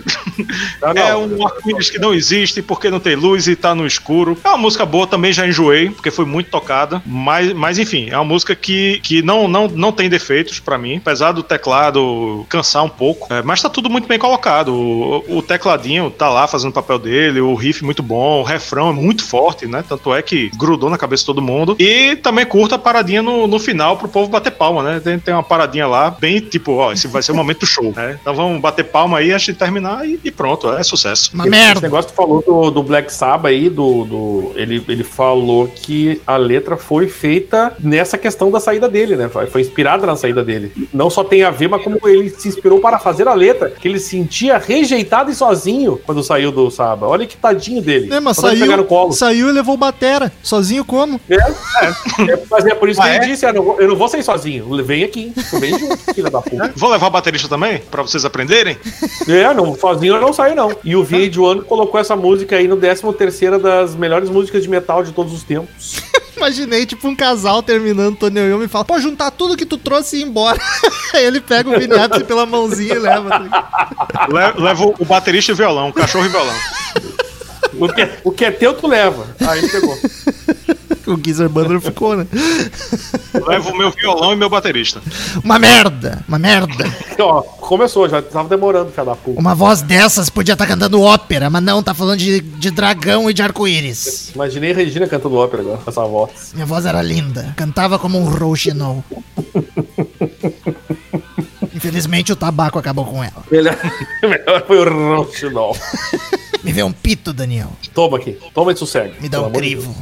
Não, não. é um arco-íris que não existe porque não tem luz e tá no escuro. É uma música boa, também já enjoei, porque foi muito tocada. Mas, mas enfim, é uma música que, que não, não, não tem defeitos pra mim, apesar do teclado cansar um pouco. É, mas tá tudo muito bem colocado. O, o tecladinho tá lá fazendo o papel dele, o riff muito bom, o refrão é muito forte, né? Tanto é que grudou na cabeça de todo mundo. E também curta a paradinha no, no final pro povo bater palma, né? Tem, tem uma paradinha lá, bem tipo, ó, esse vai ser o momento do show, né? Então vamos bater palma aí antes de terminar e, e pronto, é sucesso. Uma Esse merda. negócio que tu falou do, do Black Sabbath aí, do, do, ele, ele falou que a letra foi feita nessa questão da saída dele, né? Foi, inspirada na saída dele. Não só tem a ver, mas como ele se inspirou para fazer a letra, que ele se sentia rejeitado e sozinho quando saiu do Sabbath. Olha que tadinho dele. É, mas saiu, colo. saiu e levou batera. Sozinho como? É, é. É, mas é por isso Ah, que ele é? disse: eu não, vou, eu não vou sair sozinho. Vem aqui. Vem junto, filha da puta. Vou levar o baterista também, pra vocês aprenderem? É, não, sozinho eu não saio, não. E o VH1 colocou essa música aí no 13 terceira das melhores músicas de metal de todos os tempos. Imaginei, tipo, um casal terminando Tony Iommi e fala, pô, juntar tudo que tu trouxe e ir embora. Aí ele pega o Vini Appice pela mãozinha e leva. tá ligado? Le- Levo o baterista e o violão, o cachorro e violão. O que, o que é teu, tu leva. Aí ele pegou. O Geezer Butler ficou, né? Levo o meu violão e meu baterista. Uma merda, uma merda. Ó, começou, já tava demorando, filha da puta. Uma voz dessas podia estar cantando ópera, mas não, tá falando de, de dragão e de arco-íris. Imaginei Regina cantando ópera agora, com essa voz. Minha voz era linda, cantava como um rouxinol. Infelizmente o tabaco acabou com ela. Melhor, melhor foi o Rochinol. Me vê um pito, Daniel. Toma aqui, toma e sossega. Me dá um crivo.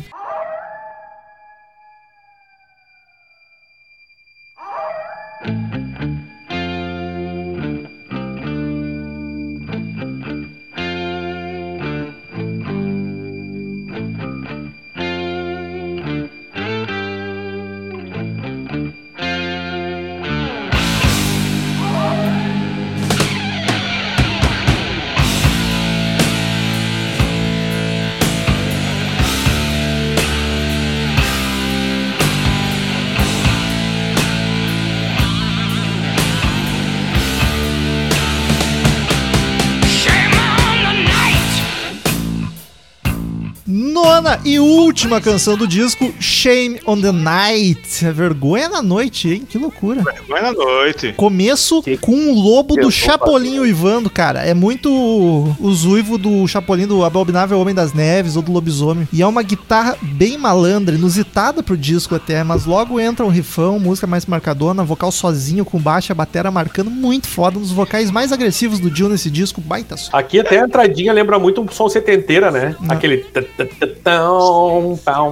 Nona e última canção do disco, Shame on the Night. É vergonha na noite, hein? Que loucura. Vai na noite. Começo Que- com o lobo que do Chapolin uivando, cara. É muito o zuivo do Chapolin, do Abominável Homem das Neves ou do Lobisomem. E é uma guitarra bem malandra, inusitada pro disco até, mas logo entra um rifão, música mais marcadona, vocal sozinho com baixa, batera marcando muito foda, um dos vocais mais agressivos do Dio nesse disco, baita. Aqui até a entradinha lembra muito um som setenteira, né? Não. Aquele.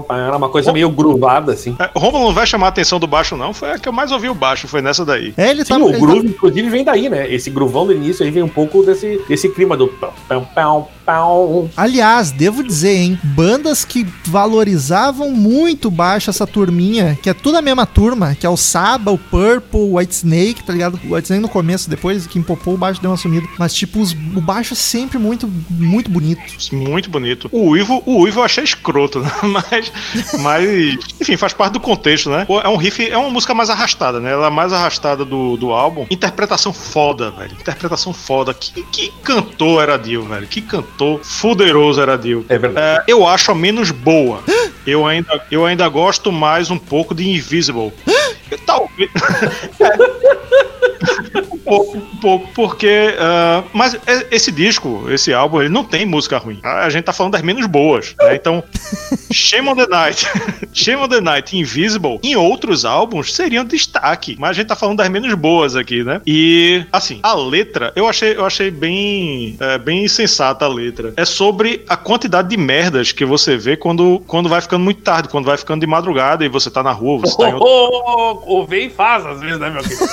Era uma coisa meio gruvada, assim. É, Romulo não vai chamar a atenção do baixo, não. Foi a que eu mais ouvi o baixo, foi nessa daí. É, ele Sim, tá. o ele groove, inclusive, vem daí, né? Esse gruvão do início aí vem um pouco desse, desse clima do pão, pão, pão, Aliás, devo dizer, hein? Bandas que valorizavam muito baixo essa turminha, que é tudo a mesma turma, que é o Saba, o Purple, o White Snake, tá ligado? O White Snake no começo, depois que empopou, o baixo deu uma sumida. Mas, tipo, os- o baixo é sempre muito, muito bonito. Muito bonito. O Uivo, o Uivo eu achei escroto, né? Mas, mas, enfim, faz parte do contexto, né? É um riff, é uma música mais arrastada, né? Ela é mais arrastada do, do álbum. Interpretação foda, velho. Interpretação foda. Que, que cantor era Dio, velho? Que cantor fuderoso era Dio. É verdade. É, eu acho a menos boa. Eu ainda, eu ainda gosto mais um pouco de Invisible. Talvez. um pouco, um pouco, porque. ah, mas é- esse disco, esse álbum, ele não tem música ruim. A gente tá falando das menos boas. né? Então, Shame on the Night, Shame on the Night Invisible, em outros álbuns, seriam destaque. Mas a gente tá falando das menos boas aqui, né? E, assim, a letra, eu achei, eu achei bem, é, bem sensata a letra. É sobre a quantidade de merdas que você vê quando, quando vai ficando muito tarde, quando vai ficando de madrugada e você tá na rua, você tá em outro vem e faz, às vezes, né, meu querido?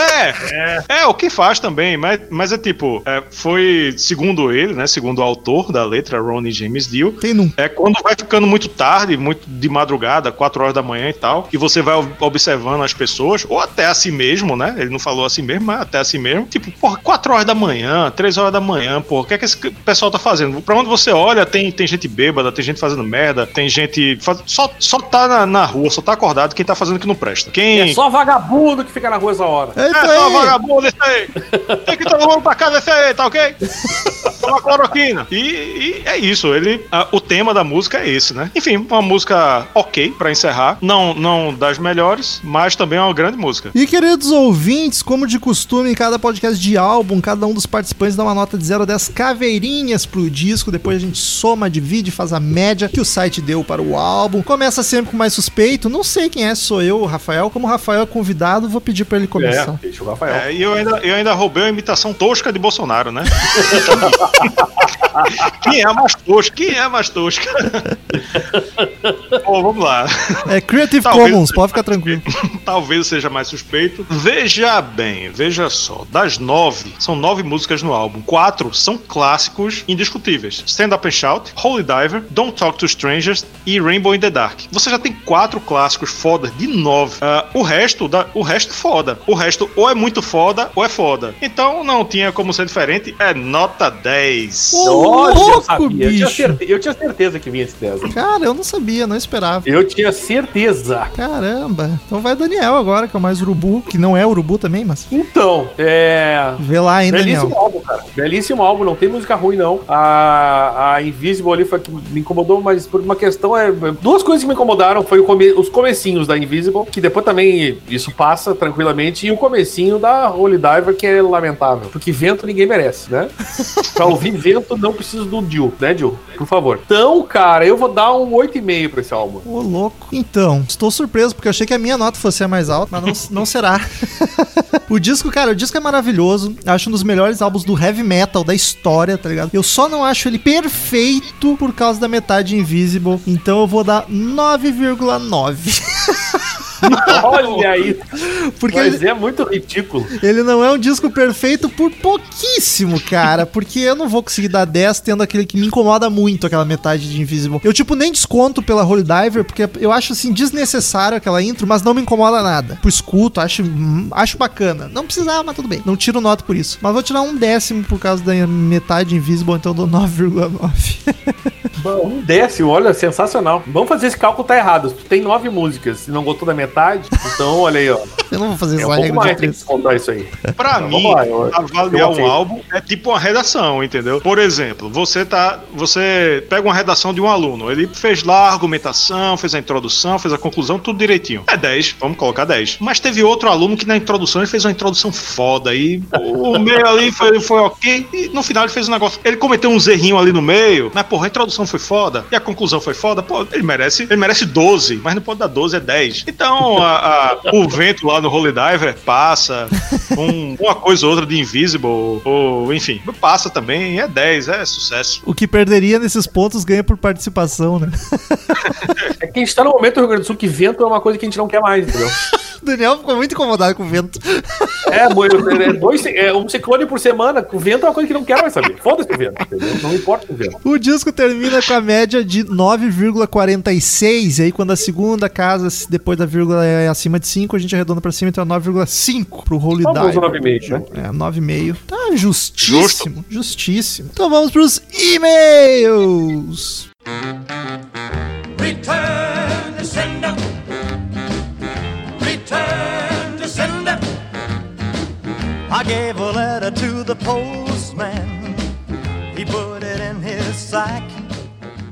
É, é, o que faz também, mas, mas é tipo, é, foi, segundo ele, né, segundo o autor da letra, Ronnie James Dio, Tem num. é quando vai ficando muito tarde, muito de madrugada, 4 horas da manhã e tal, e você vai ob- observando as pessoas, ou até a si mesmo, né, ele não falou assim mesmo, mas até a si mesmo, tipo, porra, 4 horas da manhã, 3 horas da manhã, porra, o que é que esse pessoal tá fazendo? Pra onde você olha, tem, tem gente bêbada, tem gente fazendo merda, tem gente, faz- só, só tá na, na rua, só tá acordado quem tá fazendo o que não presta. Quem... É só vagabundo que fica na rua essa hora. É só vagabundo esse aí. Tem que todo mundo pra casa esse aí, tá ok? Toma cloroquina. E, e é isso. Ele, ah, o tema da música é esse, né? Enfim, uma música ok pra encerrar. Não, não das melhores, mas também é uma grande música. E queridos ouvintes, como de costume, em cada podcast de álbum, cada um dos participantes dá uma nota de 0 a 10 caveirinhas pro disco. Depois a gente soma, divide, faz a média que o site deu para o álbum. Começa sempre com mais suspeito. Não sei quem é, sou eu, o Rafael. Como o Rafael é convidado, vou pedir pra ele começar. Deixa o Rafael. É, e eu ainda, eu ainda roubei a imitação tosca de Bolsonaro, né? Quem é a mais tosca? Quem é a mais tosca? Bom, vamos lá. É, Creative Talvez- Commons, pode ficar tranquilo. Talvez seja mais suspeito. Veja bem, veja só. Das nove, são nove músicas no álbum. Quatro são clássicos indiscutíveis: Stand Up and Shout, Holy Diver, Don't Talk to Strangers e Rainbow in the Dark. Você já tem quatro clássicos fodas de nove. Ah, o resto, da, o resto foda. O resto ou é muito foda ou é foda. Então não tinha como ser diferente. É nota 10. Ô, Olha, eu louco, sabia. Eu tinha, bicho. certeza, eu tinha certeza que vinha esse 10. Cara, eu não sabia, não esperava. Eu tinha certeza. Caramba. Então vai Daniel agora, que é o mais urubu, que não é urubu também, mas Então, é. vê lá, hein, Belíssimo Daniel. álbum, cara. Belíssimo álbum, não tem música ruim, não. A, a Invisible ali foi que me incomodou, mas por uma questão é. Duas coisas que me incomodaram foi come- os comecinhos da Invisible, que depois também isso passa tranquilamente, e o comecinho da Holy Diver, que é lamentável. Porque vento ninguém merece, né? pra ouvir vento, não preciso do Dio, né, Dio? Por favor. Então, cara, eu vou dar um 8,5 pra esse álbum. Ô, louco. Então, estou surpreso, porque achei que a minha nota fosse a mais alta, mas não, não será. o disco, cara, o disco é maravilhoso. Acho um dos melhores álbuns do heavy metal da história, tá ligado? Eu só não acho ele perfeito por causa da metade Invisible. Então eu vou dar 9,9. Olha aí. Porque Mas ele, é muito ridículo. ele não é um disco perfeito por pouquíssimo, cara. Porque eu não vou conseguir dar 10 tendo aquele que me incomoda muito, aquela metade de Invisible. Eu, tipo, nem desconto pela Holy Diver, porque eu acho, assim, desnecessário aquela intro, mas não me incomoda nada. Por escuto, acho, acho bacana. Não precisava, mas tudo bem. Não tiro nota por isso. Mas vou tirar um décimo por causa da metade Invisible, então eu dou 9,9. Um décimo, olha, sensacional. Vamos fazer esse cálculo, tá errado. Tu tem nove músicas e não gostou da metade, então olha aí, ó. eu não vou fazer É um pouco mais, tem que descontar isso aí. Pra Então, mim, vamos lá, eu- avaliar eu um álbum é tipo uma redação, entendeu? Por exemplo, você tá, você pega uma redação de um aluno, ele fez lá a argumentação, fez a introdução, fez a conclusão, tudo direitinho. É 10, vamos colocar 10. Mas teve outro aluno que na introdução ele fez uma introdução foda e o meio ali foi, foi ok e no final ele fez um negócio, ele cometeu um zerrinho ali no meio, mas porra, a introdução foi foda, e a conclusão foi foda, pô, ele merece, ele merece 12, mas não pode dar 12, é 10. Então, a- a- o vento lá no Holy Diver passa, um- uma coisa ou outra de Invisible, ou enfim, passa também, é 10, é sucesso. O que perderia nesses pontos ganha por participação, né? É que a gente tá no momento do Rio Grande do Sul que vento é uma coisa que a gente não quer mais, entendeu? O Daniel ficou muito incomodado com o vento. É, é, dois, é um ciclone por semana, o vento é uma coisa que não quero mais saber. Foda-se o vento, entendeu? Não importa o vento. O disco termina com a média de 9,46. E aí, quando a segunda casa, depois da vírgula é acima de 5, a gente arredonda pra cima, então é 9,5 pro Holy Dive. 9,5, né? É, 9,5. Tá justíssimo, justíssimo. Então vamos pros e-mails. Return to sender. Return to sender. I gave a letter to the postman. He put it in his sack.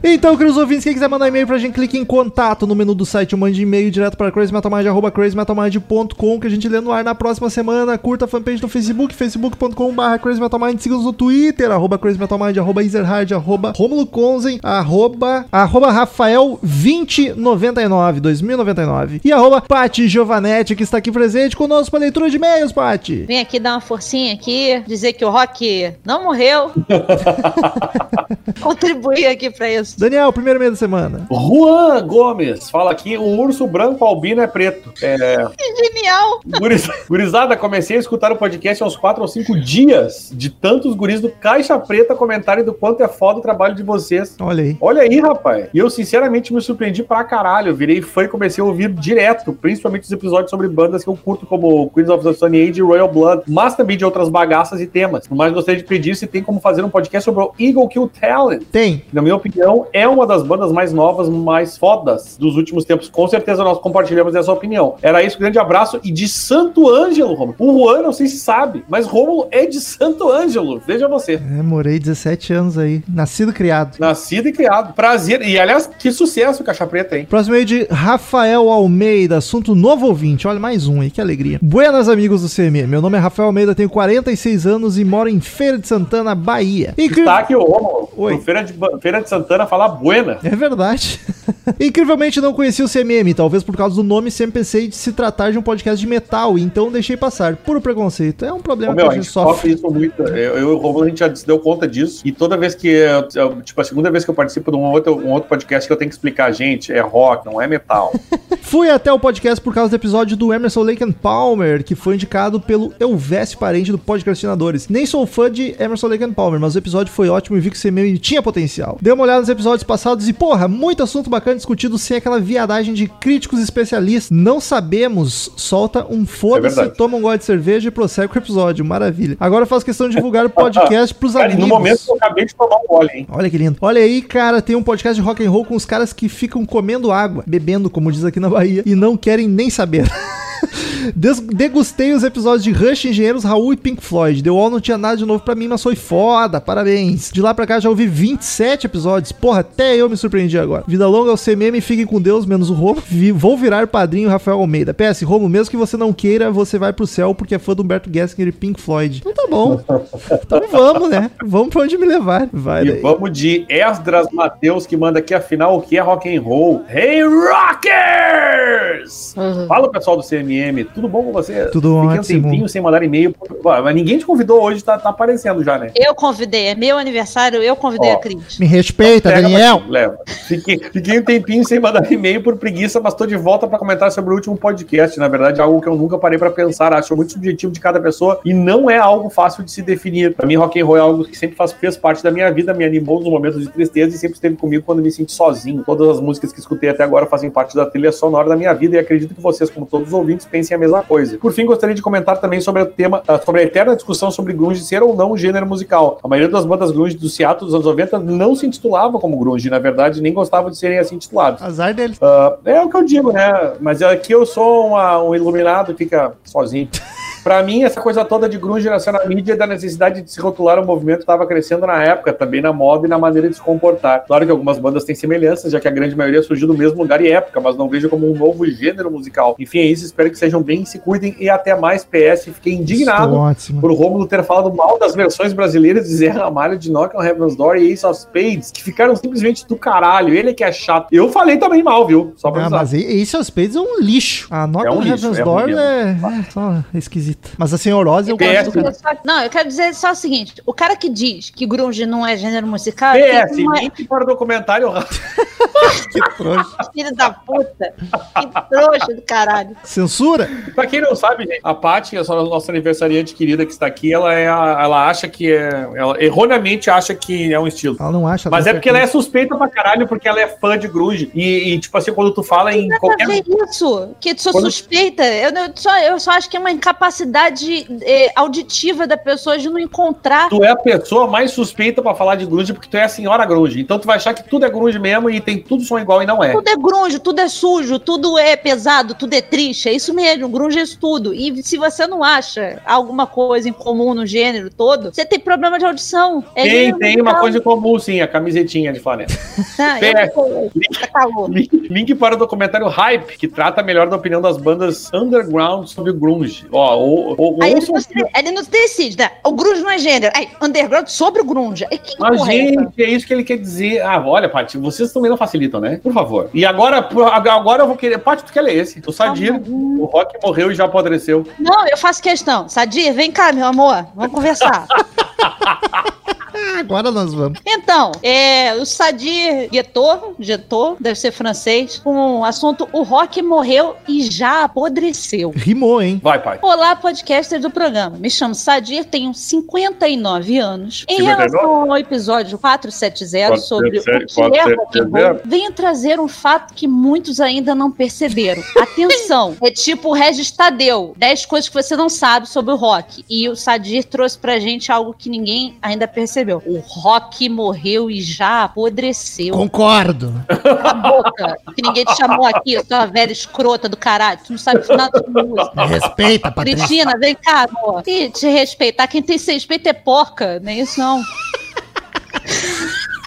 Então, queridos ouvintes, quem quiser mandar e-mail pra gente, clique em contato no menu do site, mande e-mail direto para crazymetalmind, crazymetalmind.com, que a gente lê no ar na próxima semana. Curta a fanpage no Facebook, facebook.com.br crazymetalmind, siga-nos no Twitter, arroba crazymetalmind, arroba ezerhard, arroba romulo conzen, arroba, arroba rafael2099, 2099, e arroba Pati Giovanetti, que está aqui presente conosco para leitura de e-mails, Pati. Vem aqui dar uma forcinha aqui, dizer que o Rock não morreu. Contribuir aqui pra isso. Daniel, primeiro e-mail da semana. Juan Gomes fala aqui: o urso branco albino é preto. É, Genial! guriz- gurizada, comecei a escutar o podcast há uns 4 ou 5 dias de tantos guris do Caixa Preta comentarem do quanto é foda o trabalho de vocês. Olha aí. Olha aí, rapaz. E eu, sinceramente, me surpreendi pra caralho. Eu virei fã e comecei a ouvir direto, principalmente os episódios sobre bandas que eu curto, como Queens of the Stone Age e Royal Blood, mas também de outras bagaças e temas. Mas gostaria de pedir se tem como fazer um podcast sobre o Eagle Kill Talent. Tem. que, Na minha opinião, é uma das bandas mais novas, mais fodas dos últimos tempos. Com certeza nós compartilhamos essa opinião. Era isso, grande abraço. E de Santo Ângelo, Romulo. O Juan, não sei se sabe, mas Romulo é de Santo Ângelo. Veja você. É, morei 17 anos aí. Nascido e criado. Nascido e criado. Prazer. E aliás, que sucesso o Caixa Preta, hein? Próximo aí de Rafael Almeida, assunto novo ouvinte. Olha, mais um aí, que alegria. Buenas, amigos do CME. Meu nome é Rafael Almeida, tenho 46 anos e moro em Feira de Santana, Bahia. Incri- Está aqui o Romulo. Oi. Feira de, Feira de Santana falar buena. É verdade. Incrivelmente não conheci o CMM, talvez por causa do nome sempre pensei de se tratar de um podcast de metal, então deixei passar. Puro preconceito. É um problema Ô, meu, que a a gente gente sofre. sofre isso muito. Eu e o Romulo, a gente já se deu conta disso. E toda vez que, eu- tipo, a segunda vez que eu participo de um outro, um outro podcast que eu tenho que explicar, gente, é rock, não é metal. Fui até o podcast por causa do episódio do Emerson Lake and Palmer, que foi indicado pelo Elvésio Parente do Podcastinadores. Nem sou fã de Emerson Lake and Palmer, mas o episódio foi ótimo e vi que o CMM tinha potencial. Dei uma olhada nos episódios passados e, porra, muito assunto bacana discutido sem aquela viadagem de críticos especialistas. Não sabemos, solta um foda-se, verdade. toma um gole de cerveja e prossegue com o episódio. Maravilha. Agora eu faço questão de divulgar o podcast pros Cara, amigos. no momento eu acabei de tomar um gole, hein? Olha que lindo. Olha aí, cara, tem um podcast de rock and roll com os caras que ficam comendo água, bebendo, como diz aqui na Bahia, e não querem nem saber. Des- Degustei os episódios de Rush, Engenheiros, Raul e Pink Floyd. The Wall não tinha nada de novo pra mim, mas foi foda. Parabéns. De lá pra cá já ouvi 27 episódios. Porra, até eu me surpreendi agora. Vida longa ao CMM, fiquem com Deus, menos o Romo. Vi- vou virar padrinho Rafael Almeida. PS, Romo, mesmo que você não queira, você vai pro céu porque é fã do Humberto Gessinger e Pink Floyd. Então tá bom. Então vamos, né? Vamos pra onde me levar. Vai E daí. vamos de Esdras Matheus, que manda aqui, afinal, o que é rock and roll? Hey, Rockers! Fala, pessoal do CMM, tudo bom com você? Tudo Fiquei ótimo. um tempinho sem mandar e-mail. Mas ninguém te convidou hoje, tá, tá aparecendo já, né? Eu convidei, é meu aniversário, eu convidei Ó. a Cris. Me respeita, Pega, Daniel. mas Leva. Fiquei, fiquei um tempinho sem mandar e-mail por preguiça, mas tô de volta para comentar sobre o último podcast. Na verdade, algo que eu nunca parei para pensar. Acho muito subjetivo de cada pessoa e não é algo fácil de se definir. Para mim, rock and roll é algo que sempre faz, fez parte da minha vida, me animou nos momentos de tristeza e sempre esteve comigo quando me senti sozinho. Todas as músicas que escutei até agora fazem parte da trilha sonora da minha vida e acredito que vocês, como todos os ouvintes, pensem a mesma coisa. Por fim, gostaria de comentar também sobre o tema, ah, sobre a eterna discussão sobre grunge ser ou não um gênero musical. A maioria das bandas grunge do Seattle dos anos 90 não se intitulava como grunge, na verdade, nem gostavam de serem assim intitulados. Azar deles. Ah, é o que eu digo, né? Mas aqui eu sou uma- um iluminado que fica sozinho. Pra mim, essa coisa toda de grunge nasceu na mídia da necessidade de se rotular um movimento que estava crescendo na época, também na moda e na maneira de se comportar. Claro que algumas bandas têm semelhanças, já que a grande maioria surgiu do mesmo lugar e época, mas não vejo como um novo gênero musical. Enfim, é isso. Espero que sejam bem, se cuidem e até mais. PS, fiquei indignado por Romulo ter falado mal das versões brasileiras de Zé Ramalho de Knock on Heaven's Door e Ace of Spades, que ficaram simplesmente do caralho. Ele é que é chato. Eu falei também mal, viu? Só pra Ah, avisar. mas Ace of Spades é um lixo. A Knock É um on lixo, Heaven's é Door ruim é, é só esquisita. Mas a Senhorose eu gosto. Eu só- Não, eu quero dizer só o seguinte: o cara que diz que grunge não é gênero musical, PS, uma link para o documentário Que trouxa. filha da puta. Que trouxa do caralho. Censura? Pra quem não sabe, gente, a Paty, essa nossa aniversariante querida que está aqui, ela é a- ela acha que é. Ela erroneamente acha que é um estilo. Ela não acha. Mas é porque ela é suspeita pra caralho, porque ela é fã de grunge. E, e, tipo assim, quando tu fala em Nada a qualquer. ver isso, que sou Quando- suspeita. Eu, não- só, eu só acho que é uma incapacidade eh, auditiva da pessoa de não encontrar. Tu é a pessoa mais suspeita pra falar de grunge porque tu é a senhora grunge. Então tu vai achar que tudo é grunge mesmo e tem tudo som igual e não é. Tudo é grunge, tudo é sujo, tudo é pesado, tudo é triste. É isso mesmo, grunge é isso tudo. E se você não acha alguma coisa em comum no gênero todo, você tem problema de audição. É Tem, tem musical. uma coisa em comum, sim, a camisetinha de flanela. Eu- tá. Link, link para o documentário Hype, que trata melhor da opinião das bandas underground sobre o grunge. Ó, ou, ou, Aí ele ouçam- se- ele não decide, né? O grunge não é gênero. Aí, underground sobre o grunge. Aí, que Mas, é gente, é isso que ele quer dizer. Ah, olha, Paty, vocês também não facilitam, né? Por favor. E agora, agora eu vou querer. Paty, tu quer ler esse? O Sadir, bom. o Rock morreu e já apodreceu. Não, eu faço questão. Sadir, vem cá, meu amor. Vamos conversar. Ah, agora nós vamos. Então, é, o Sadir Guetot, Getot, deve ser francês, com o assunto O Rock morreu e já apodreceu. Rimou, hein? Vai, pai. Olá, podcaster do programa. Me chamo Sadir, tenho 59 anos. Em 59? relação ao episódio 470 sobre o 470, que é rock and roll, 470. venho trazer um fato que muitos ainda não perceberam. Atenção, é tipo o Regis Tadeu, 10 coisas que você não sabe sobre o rock. E o Sadir trouxe pra gente algo que ninguém ainda percebeu. O rock morreu e já apodreceu. Concordo. Cala a boca, que ninguém te chamou aqui, sua velha escrota do caralho. Tu não sabe nada de música. Me respeita, Patrícia. Cristina, vem cá, amor. Ih, te respeitar. Quem tem respeito é porca, nem isso não.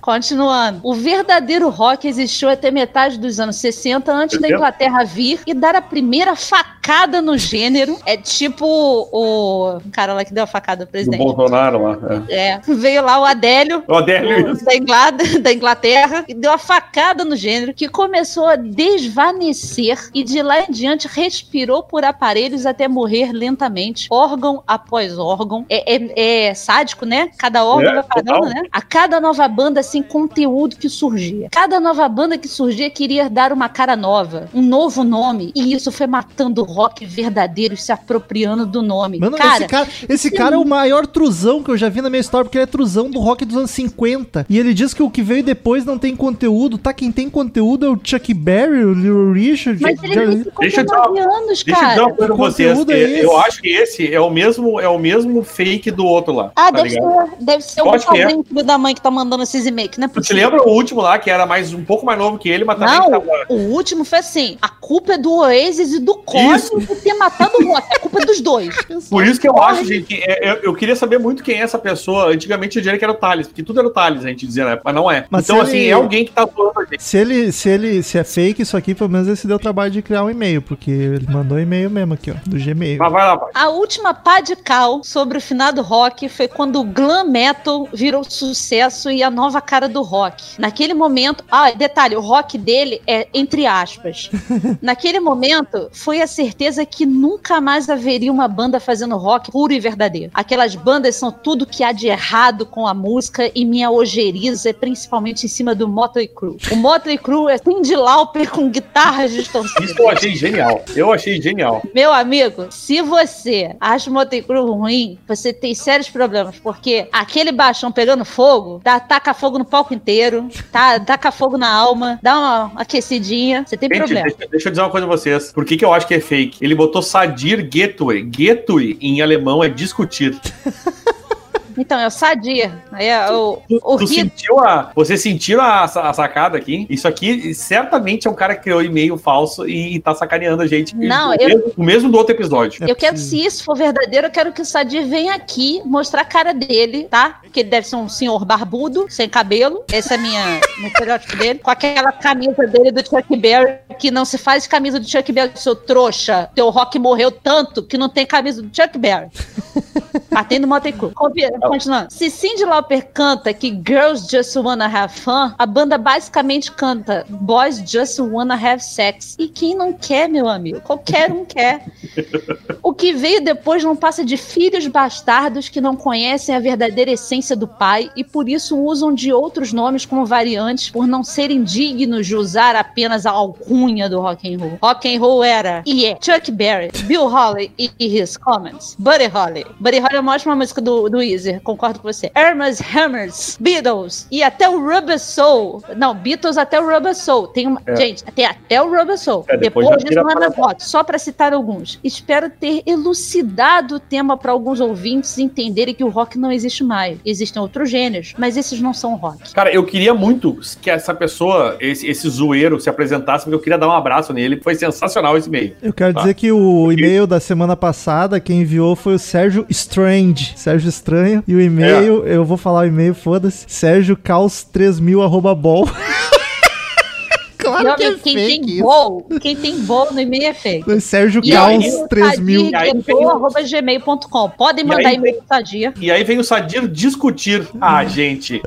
Continuando. O verdadeiro rock existiu até metade dos anos 60, antes da 60? Inglaterra vir e dar a primeira facada no gênero. É tipo o cara lá que deu a facada Do presidente. Bolsonaro lá. É. É, veio lá o Adélio, O Adélio, da, Ingla- da Inglaterra e deu a facada no gênero que começou a desvanecer e de lá em diante respirou por aparelhos até morrer lentamente, órgão após órgão. É, é- é sádico, né? Cada órgão É, vai parando, né? A cada nova banda, assim, conteúdo que surgia. Cada nova banda que surgia queria dar uma cara nova, um novo nome. E isso foi matando o rock verdadeiro e se apropriando do nome. Mano, cara, esse cara, esse cara é o maior truzão que eu já vi na minha história, porque ele é truzão do rock dos anos 50. E ele diz que o que veio depois não tem conteúdo. Tá, quem tem conteúdo é o Chuck Berry, o Little Richard. Mas ele ficou Deixa eu com dar- 9 anos, Deixa eu cara. dizer uma coisa pra que vocês. conteúdo é esse? Eu acho que esse é o mesmo, é o mesmo fake do outro lá. Ah, tá deve ligado? ser, deve ser Eu o acho que é. da mãe que tá mandando esses e-mails, é Tu te possível. lembra o último lá, que era mais um pouco mais novo que ele, mas também Não, tava. o último foi assim: a culpa é do Oasis e do Cosmo por ter matado o Rock. A culpa é dos dois. Por isso que eu acho, gente, que é- eu, eu queria saber muito quem é essa pessoa. Antigamente eu diria que era o Thales, porque tudo era o Thales, a gente dizia na época, mas não é. Mas então, assim, ele- é alguém que tá zoando a gente. Se ele, se ele se é fake isso aqui, pelo menos ele se deu o trabalho de criar um e-mail, porque ele mandou e-mail mesmo aqui, ó, do Gmail. Mas vai lá, pai. A última pá de cal sobre o finado rock foi quando o glam metal virou sucesso e a nova cara do rock. Naquele momento, ah, detalhe, o rock dele é entre aspas. Naquele momento, foi a certeza que nunca mais haveria uma banda fazendo rock puro e verdadeiro. Aquelas bandas são tudo que há de errado com a música e minha ojeriza é principalmente em cima do Motley Crue. O Motley Crue é Cindy Lauper com guitarras distorcidas. Isso eu achei genial. Eu achei genial. Meu amigo, se você acha o Motley Crue ruim, você tem sérios problemas, porque aquele baixão pegando fogo, dá, taca fogo no palco inteiro, tá, taca fogo na alma, dá uma aquecidinha, você tem Gente, problema. deixa, deixa eu dizer uma coisa pra vocês. Por que, que eu acho que é fake? Ele botou Sadir Getue. Getue, em alemão, é discutir. Então, é o Sadia. É o, o Tu sentiu a, você sentiu a, a sacada aqui? Isso aqui certamente é um cara que criou e-mail falso e, tá sacaneando a gente. Não, o, eu- mesmo, o mesmo do outro episódio. Eu quero, se isso for verdadeiro, eu quero que o Sadir venha aqui mostrar a cara dele, tá? Que ele deve ser um senhor barbudo, sem cabelo. Esse é minha, meu estereótipo dele. Com aquela camisa dele do Chuck Berry, que não se faz camisa do Chuck Berry, seu trouxa. Teu rock morreu tanto que não tem camisa do Chuck Berry. No Motley Continuando. Se Cyndi Lauper canta que Girls Just Wanna Have Fun, a banda basicamente canta Boys Just Wanna Have Sex. E quem não quer, meu amigo? Qualquer um quer. O que veio depois não passa de filhos bastardos que não conhecem a verdadeira essência do pai e por isso usam de outros nomes como variantes por não serem dignos de usar apenas a alcunha do rock and roll. Rock and roll era e é Chuck Berry, Bill Holly e, e His Comments, Buddy Holly. Buddy Holly uma ótima música do, do Weezer, concordo com você. Hermes Hammers, Beatles e até o Rubber Soul. Não, Beatles até o Rubber Soul. Tem uma, É. Gente, tem até o Rubber Soul. É, depois depois disso não é voto, só para citar alguns. Espero ter elucidado o tema para alguns ouvintes entenderem que o rock não existe mais. Existem outros gêneros, mas esses não são rock. Cara, eu queria muito que essa pessoa, esse, esse zoeiro, se apresentasse, porque eu queria dar um abraço nele. Foi sensacional esse e-mail. Eu quero Tá. dizer que o e-mail da semana passada, quem enviou foi o Sérgio Strange. Sérgio Estranho. E o e-mail, eu vou falar o e-mail, foda-se. Sérgio Caos 3000 arroba bol. claro que é quem fake tem bol, quem tem bol no e-mail é fake. Sérgio Caos 3000. E aí vem o- arroba gmail.com. Podem mandar e-mail pro Sadia. E aí vem o Sadir discutir. Ah, gente.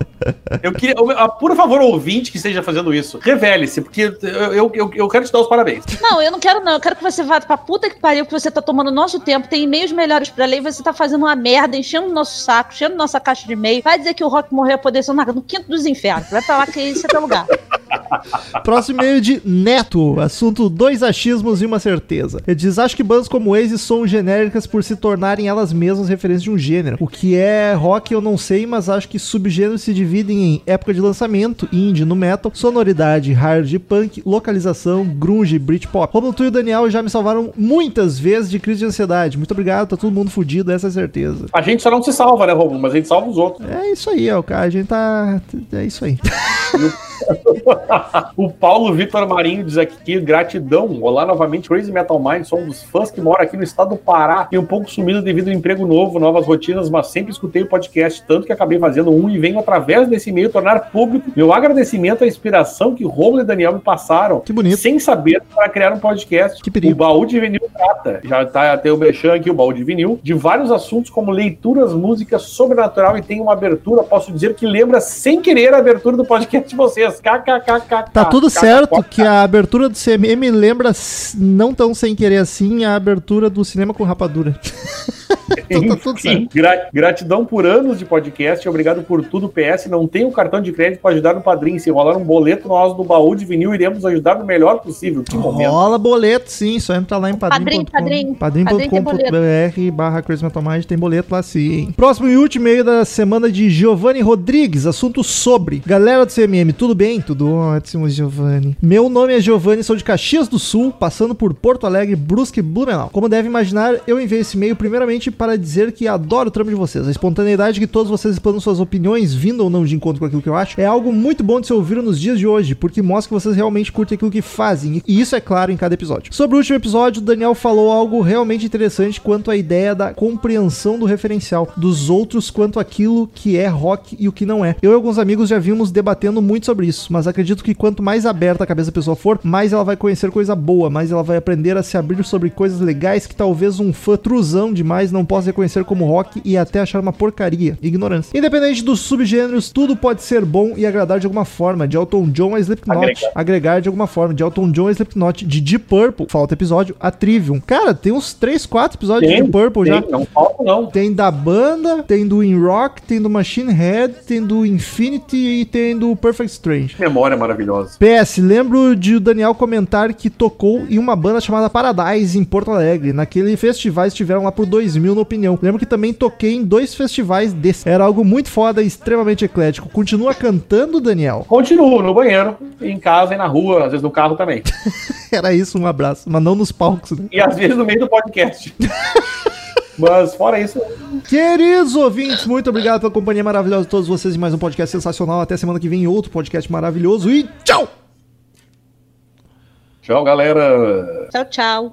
Eu queria. eu- ah, Por favor, ouvinte que esteja fazendo isso, revele-se, porque eu, eu, eu, quero te dar os parabéns. Não, eu não quero não. Eu quero que você vá pra puta que pariu, que você tá tomando nosso tempo. Tem e-mails melhores pra ler você tá fazendo uma merda, enchendo o nosso saco, enchendo nossa caixa de e-mail. Vai dizer que o rock morreu a poder ser no quinto dos infernos. Vai pra lá que esse é teu lugar. Próximo e-mail de Neto, assunto dois achismos e uma certeza. Ele diz: Acho que bandas como Oasis são genéricas por se tornarem elas mesmas referências de um gênero. O que é rock eu não sei, mas acho que subgêneros se dividem em época de lançamento, indie no metal, sonoridade, hard punk, localização, grunge, britpop. Romulo, tu e o Daniel já me salvaram muitas vezes de crise de ansiedade. Muito obrigado, tá todo mundo fudido, essa é certeza. A gente só não se salva, né, Romulo? Mas a gente salva os outros. É isso aí, ó, cara, a gente tá. É isso aí. o Paulo Vitor Marinho diz aqui: gratidão. Olá novamente, Crazy Metal Mind. Sou um dos fãs que mora aqui no estado do Pará. E um pouco sumido devido ao emprego novo, novas rotinas, mas sempre escutei o podcast, tanto que acabei fazendo um e venho através desse e-mail tornar público meu agradecimento à inspiração que Romulo e Daniel me passaram. Que bonito. Sem saber para criar um podcast. Que perigo. O baú de vinil trata. Já tá tem o Mechan aqui, o baú de vinil, de vários assuntos como leituras, música, sobrenatural e tem uma abertura. Posso dizer que lembra sem querer a abertura do podcast de vocês. KKKK. Tá tudo certo que a abertura do CMM lembra, não tão sem querer assim, a abertura do cinema com rapadura. então tá tudo certo. Enfim, gra- gratidão por anos de podcast, obrigado por tudo, PS. Não tem um cartão de crédito para ajudar no padrinho. Se rolar um boleto, nós do baú de vinil iremos ajudar no melhor possível. Que momento. Rola boleto, sim, só entra lá em padrim. Padrim tem padrim.com.br barra Mind, tem boleto lá sim. Próximo e último e-mail da semana de Giovanni Rodrigues, assunto sobre. Galera do CMM, tudo bem? Tudo ótimo, Giovanni. Meu nome é Giovanni, sou de Caxias do Sul, passando por Porto Alegre, Brusque e Blumenau. Como deve imaginar, eu enviei esse e-mail primeiramente para dizer que adoro o trampo de vocês. A espontaneidade que todos vocês expandam suas opiniões, vindo ou não de encontro com aquilo que eu acho, é algo muito bom de se ouvir nos dias de hoje, porque mostra que vocês realmente curtem aquilo que fazem, e isso é claro em cada episódio. Sobre o último episódio, o Daniel falou algo realmente interessante quanto à ideia da compreensão do referencial dos outros quanto aquilo que é rock e o que não é. Eu e alguns amigos já vimos debatendo muito sobre isso, mas acredito que quanto mais aberta a cabeça da pessoa for, mais ela vai conhecer coisa boa, mais ela vai aprender a se abrir sobre coisas legais que talvez um fã truzão demais não possa reconhecer como rock e até achar uma porcaria. Ignorância. Independente dos subgêneros, tudo pode ser bom e agradar de alguma forma. De Elton John a Slipknot, Agregar. agregar de alguma forma. De Elton John a Slipknot, de Deep Purple, falta episódio, a Trivium. Cara, tem uns 3, 4 episódios de Tem, Deep Purple já. tem, não falta, não. Tem da banda, tem do In Rock, tem do Machine Head, tem do Infinity e tem do Perfect Strange. Memória maravilhosa. PS, lembro de o Daniel comentar que tocou em uma banda chamada Paradise em Porto Alegre. Naquele festival estiveram lá por 2000 Opinião. Lembro que também toquei em dois festivais desse. Era algo muito foda e extremamente eclético. Continua cantando, Daniel? Continuo, no banheiro, em casa e na rua, às vezes no carro também. Era isso, um abraço, mas não nos palcos. Né? E às vezes no meio do podcast. Mas fora isso. Queridos ouvintes, muito obrigado pela companhia maravilhosa de todos vocês e mais um podcast sensacional. Até semana que vem, outro podcast maravilhoso e tchau! Tchau, galera! Tchau, tchau!